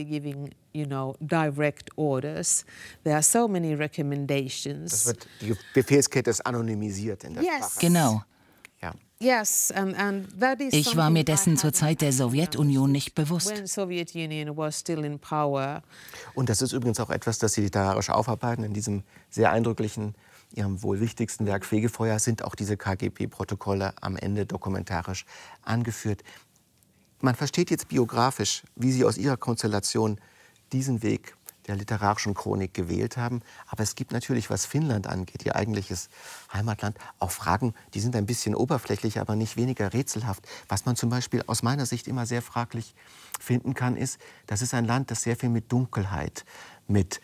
wird, die Befehlskette ist anonymisiert in der Sprache. Genau. Ich war mir dessen zur Zeit der Sowjetunion nicht bewusst. Und das ist übrigens auch etwas, das Sie literarisch aufarbeiten in diesem sehr eindrücklichen Ihrem wohl wichtigsten Werk Fegefeuer sind auch diese KGB-Protokolle am Ende dokumentarisch angeführt. Man versteht jetzt biografisch, wie Sie aus Ihrer Konstellation diesen Weg der literarischen Chronik gewählt haben. Aber es gibt natürlich, was Finnland angeht, Ihr eigentliches Heimatland, auch Fragen, die sind ein bisschen oberflächlich, aber nicht weniger rätselhaft. Was man zum Beispiel aus meiner Sicht immer sehr fraglich finden kann, ist, das ist ein Land, das sehr viel mit Dunkelheit, mit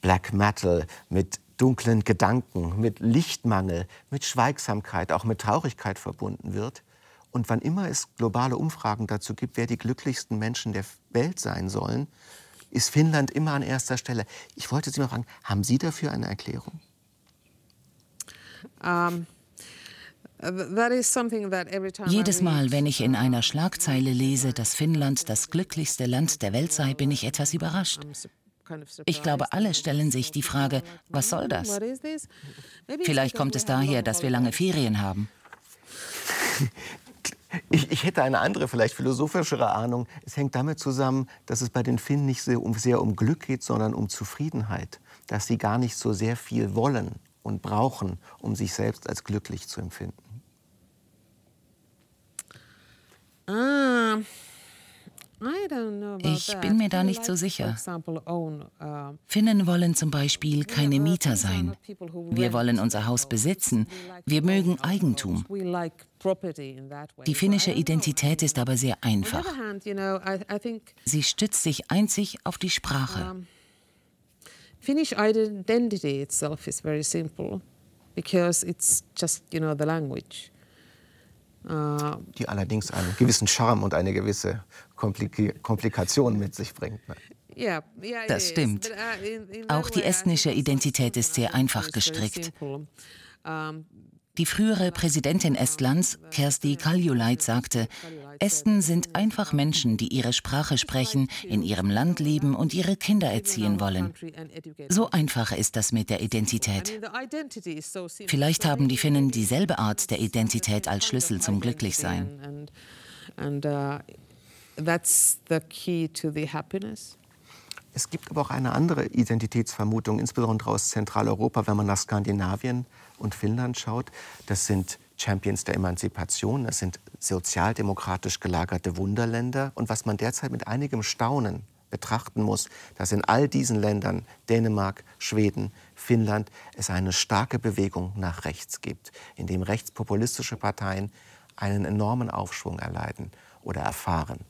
Black Metal, mit dunklen Gedanken, mit Lichtmangel, mit Schweigsamkeit, auch mit Traurigkeit verbunden wird. Und wann immer es globale Umfragen dazu gibt, wer die glücklichsten Menschen der Welt sein sollen, ist Finnland immer an erster Stelle. Ich wollte Sie mal fragen, haben Sie dafür eine Erklärung? Um, Jedes Mal, wenn ich in einer Schlagzeile lese, dass Finnland das glücklichste Land der Welt sei, bin ich etwas überrascht. Ich glaube, alle stellen sich die Frage, was soll das? Vielleicht kommt es daher, dass wir lange Ferien haben. [laughs] Ich, ich, hätte eine andere, vielleicht philosophischere Ahnung. Es hängt damit zusammen, dass es bei den Finnen nicht sehr um, sehr um Glück geht, sondern um Zufriedenheit. Dass sie gar nicht so sehr viel wollen und brauchen, um sich selbst als glücklich zu empfinden. Ah. Ich bin mir da nicht so sicher. Finnen wollen zum Beispiel keine Mieter sein. Wir wollen unser Haus besitzen. Wir mögen Eigentum. Die finnische Identität ist aber sehr einfach. Sie stützt sich einzig auf die Sprache. Finnish identity itself is very simple. because it's just, you know, the language. Die allerdings einen gewissen Charme und eine gewisse Komplik Komplikation mit sich bringt. Ne? Das stimmt. Uh, Auch die estnische Identität ist sehr einfach gestrickt. Die frühere Präsidentin Estlands, Kersti Kaljulaid, sagte, Esten sind einfach Menschen, die ihre Sprache sprechen, in ihrem Land leben und ihre Kinder erziehen wollen. So einfach ist das mit der Identität. Vielleicht haben die Finnen dieselbe Art der Identität als Schlüssel zum Glücklichsein. Uh, es gibt aber auch eine andere Identitätsvermutung, insbesondere aus Zentraleuropa, wenn man nach Skandinavien und Finnland schaut. Das sind Champions der Emanzipation, das sind sozialdemokratisch gelagerte Wunderländer. Und was man derzeit mit einigem Staunen betrachten muss, dass in all diesen Ländern, Dänemark, Schweden, Finnland, es eine starke Bewegung nach rechts gibt, in dem rechtspopulistische Parteien einen enormen Aufschwung erleiden oder erfahren.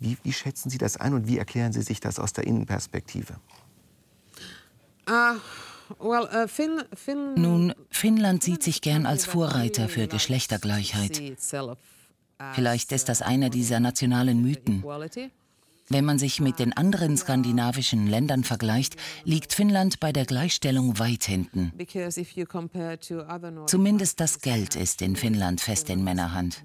Wie, wie schätzen Sie das ein und wie erklären Sie sich das aus der Innenperspektive? Uh. Nun, Finnland sieht sich gern als Vorreiter für Geschlechtergleichheit. Vielleicht ist das einer dieser nationalen Mythen. Wenn man sich mit den anderen skandinavischen Ländern vergleicht, liegt Finnland bei der Gleichstellung weit hinten. Zumindest das Geld ist in Finnland fest in Männerhand.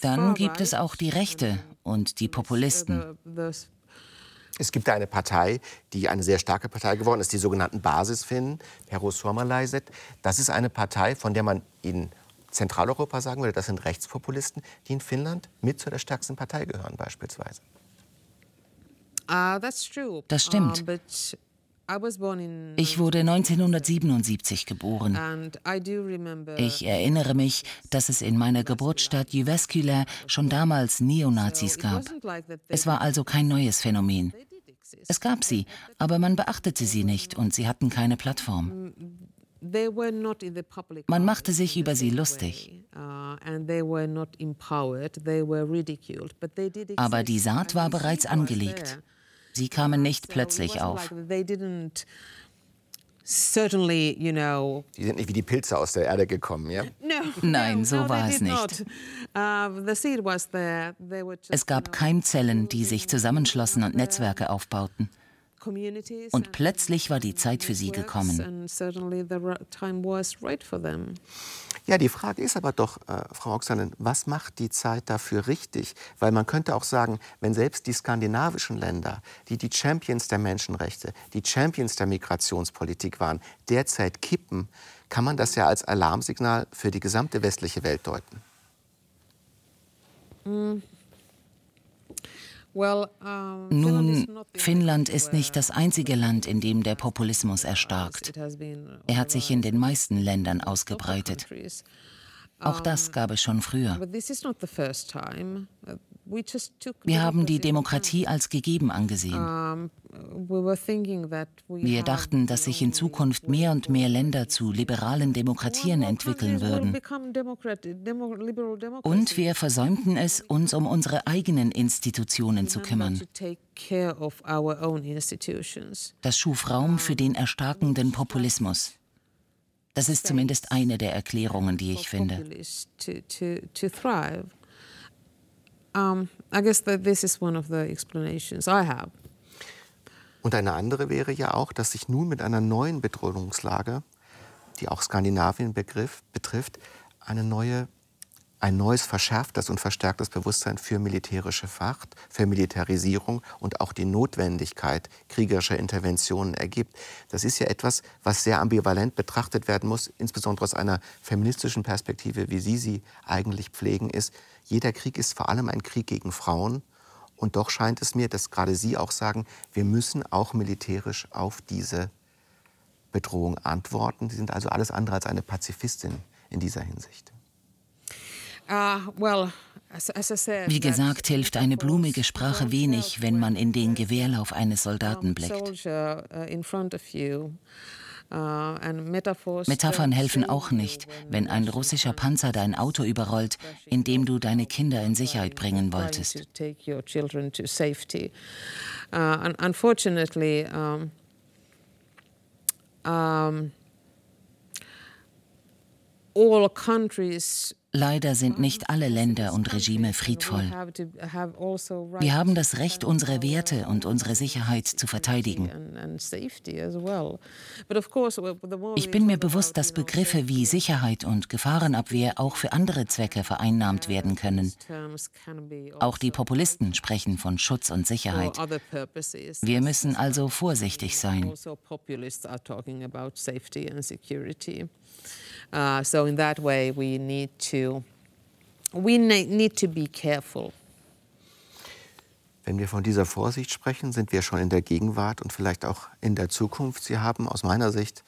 Dann gibt es auch die Rechte und die Populisten. Es gibt eine Partei, die eine sehr starke Partei geworden ist, die sogenannten Basisfinnen, Perus Suomalaiset. Das ist eine Partei, von der man in Zentraleuropa sagen würde, das sind Rechtspopulisten, die in Finnland mit zu der stärksten Partei gehören beispielsweise. Ah, das stimmt. Ich wurde 1977 geboren. Ich erinnere mich, dass es in meiner Geburtsstadt Jyväskylä schon damals Neonazis gab. Es war also kein neues Phänomen. Es gab sie, aber man beachtete sie nicht und sie hatten keine Plattform. Man machte sich über sie lustig. Uh, aber die Saat war bereits angelegt. Sie kamen nicht plötzlich auf. Certainly, you know. Die sind nicht wie die Pilze aus der Erde gekommen, ja? Nein, [laughs] so war es nicht. Uh, es gab Keimzellen, die sich zusammenschlossen und Netzwerke aufbauten. Und plötzlich war die Zeit für sie gekommen. Ja, die Frage ist aber doch, äh, Frau Oksanen, was macht die Zeit dafür richtig? Weil man könnte auch sagen, wenn selbst die skandinavischen Länder, die die Champions der Menschenrechte, die Champions der Migrationspolitik waren, derzeit kippen, kann man das ja als Alarmsignal für die gesamte westliche Welt deuten. Mm. Nun, Finnland ist nicht das einzige Land, in dem der Populismus erstarkt. Er hat sich in den meisten Ländern ausgebreitet. Auch das gab es schon früher. Wir haben die Demokratie als gegeben angesehen. Wir dachten, dass sich in Zukunft mehr und mehr Länder zu liberalen Demokratien entwickeln würden. Und wir versäumten es, uns um unsere eigenen Institutionen zu kümmern. Das schuf Raum für den erstarkenden Populismus. Das ist zumindest eine der Erklärungen, die ich finde. Um, I guess that this is one of the explanations I have. Und eine andere wäre ja auch, dass sich nun mit einer neuen Bedrohungslage, die auch Skandinavien begriff, betrifft, eine neue, ein neues verschärftes und verstärktes Bewusstsein für militärische Macht, für Militarisierung und auch die Notwendigkeit kriegerischer Interventionen ergibt. Das ist ja etwas, was sehr ambivalent betrachtet werden muss, insbesondere aus einer feministischen Perspektive, wie Sie sie eigentlich pflegen, ist, jeder Krieg ist vor allem ein Krieg gegen Frauen. Und doch scheint es mir, dass gerade Sie auch sagen, wir müssen auch militärisch auf diese Bedrohung antworten. Sie sind also alles andere als eine Pazifistin in dieser Hinsicht. Uh, Wie gesagt, hilft eine blumige Sprache wenig, wenn man in den Gewehrlauf eines Soldaten blickt. Metaphern helfen auch nicht, wenn ein russischer Panzer dein Auto überrollt, indem du deine Kinder in Sicherheit bringen wolltest. Unfortunately, um, um, all countries Leider sind nicht alle Länder und Regime friedvoll. Also Wir haben das Recht, unsere Werte und unsere Sicherheit zu verteidigen. Ich bin mir bewusst, dass Begriffe wie Sicherheit und Gefahrenabwehr auch für andere Zwecke vereinnahmt werden können. Auch die Populisten sprechen von Schutz und Sicherheit. Wir müssen also vorsichtig sein. Uh, so in that way, we need to we need to be careful. Wenn wir von dieser Vorsicht sprechen, sind wir schon in der Gegenwart und vielleicht auch in der Zukunft. Sie haben aus meiner Sicht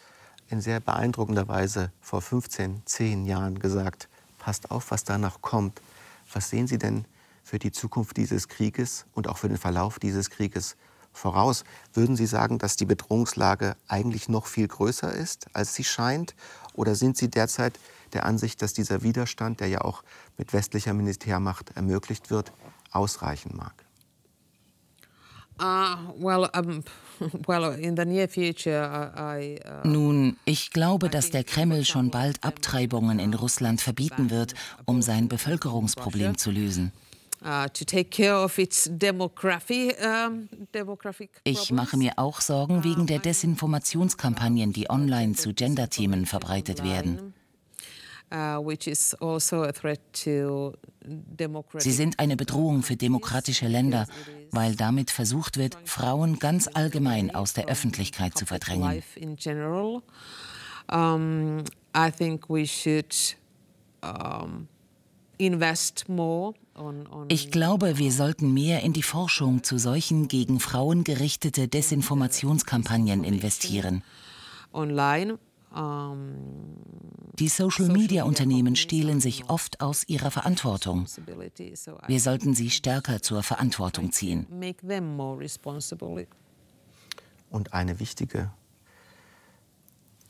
in sehr beeindruckender Weise vor 15, 10 Jahren gesagt, passt auf, was danach kommt. Was sehen Sie denn für die Zukunft dieses Krieges und auch für den Verlauf dieses Krieges voraus? Würden Sie sagen, dass die Bedrohungslage eigentlich noch viel größer ist, als sie scheint? Oder sind Sie derzeit der Ansicht, dass dieser Widerstand, der ja auch mit westlicher Militärmacht ermöglicht wird, ausreichen mag? [laughs] Nun, ich glaube, dass der Kreml schon bald Abtreibungen in Russland verbieten wird, um sein Bevölkerungsproblem zu lösen. Uh, ich mache mir auch Sorgen wegen der Desinformationskampagnen, die online zu Gender-Themen verbreitet werden. Uh, also Sie sind eine Bedrohung für demokratische Länder, weil damit versucht wird, Frauen ganz allgemein aus der Öffentlichkeit zu verdrängen. I think we should invest more ich glaube, wir sollten mehr in die Forschung zu solchen gegen Frauen gerichtete Desinformationskampagnen investieren. Die Social-Media-Unternehmen stehlen sich oft aus ihrer Verantwortung. Wir sollten sie stärker zur Verantwortung ziehen. Und eine wichtige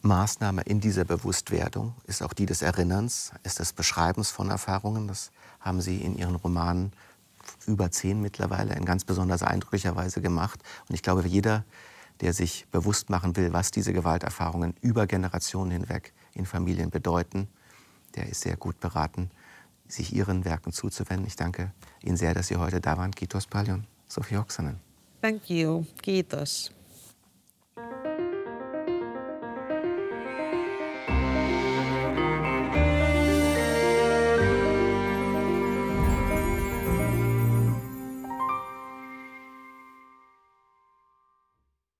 Maßnahme in dieser Bewusstwerdung ist auch die des Erinnerns, ist des Beschreibens von Erfahrungen. Das haben Sie in Ihren Romanen über zehn mittlerweile in ganz besonders eindrücklicher Weise gemacht. Und ich glaube, jeder, der sich bewusst machen will, was diese Gewalterfahrungen über Generationen hinweg in Familien bedeuten, der ist sehr gut beraten, sich Ihren Werken zuzuwenden. Ich danke Ihnen sehr, dass Sie heute da waren. Kitos Palion, Sophie Oksanen. Thank you. Kiitos.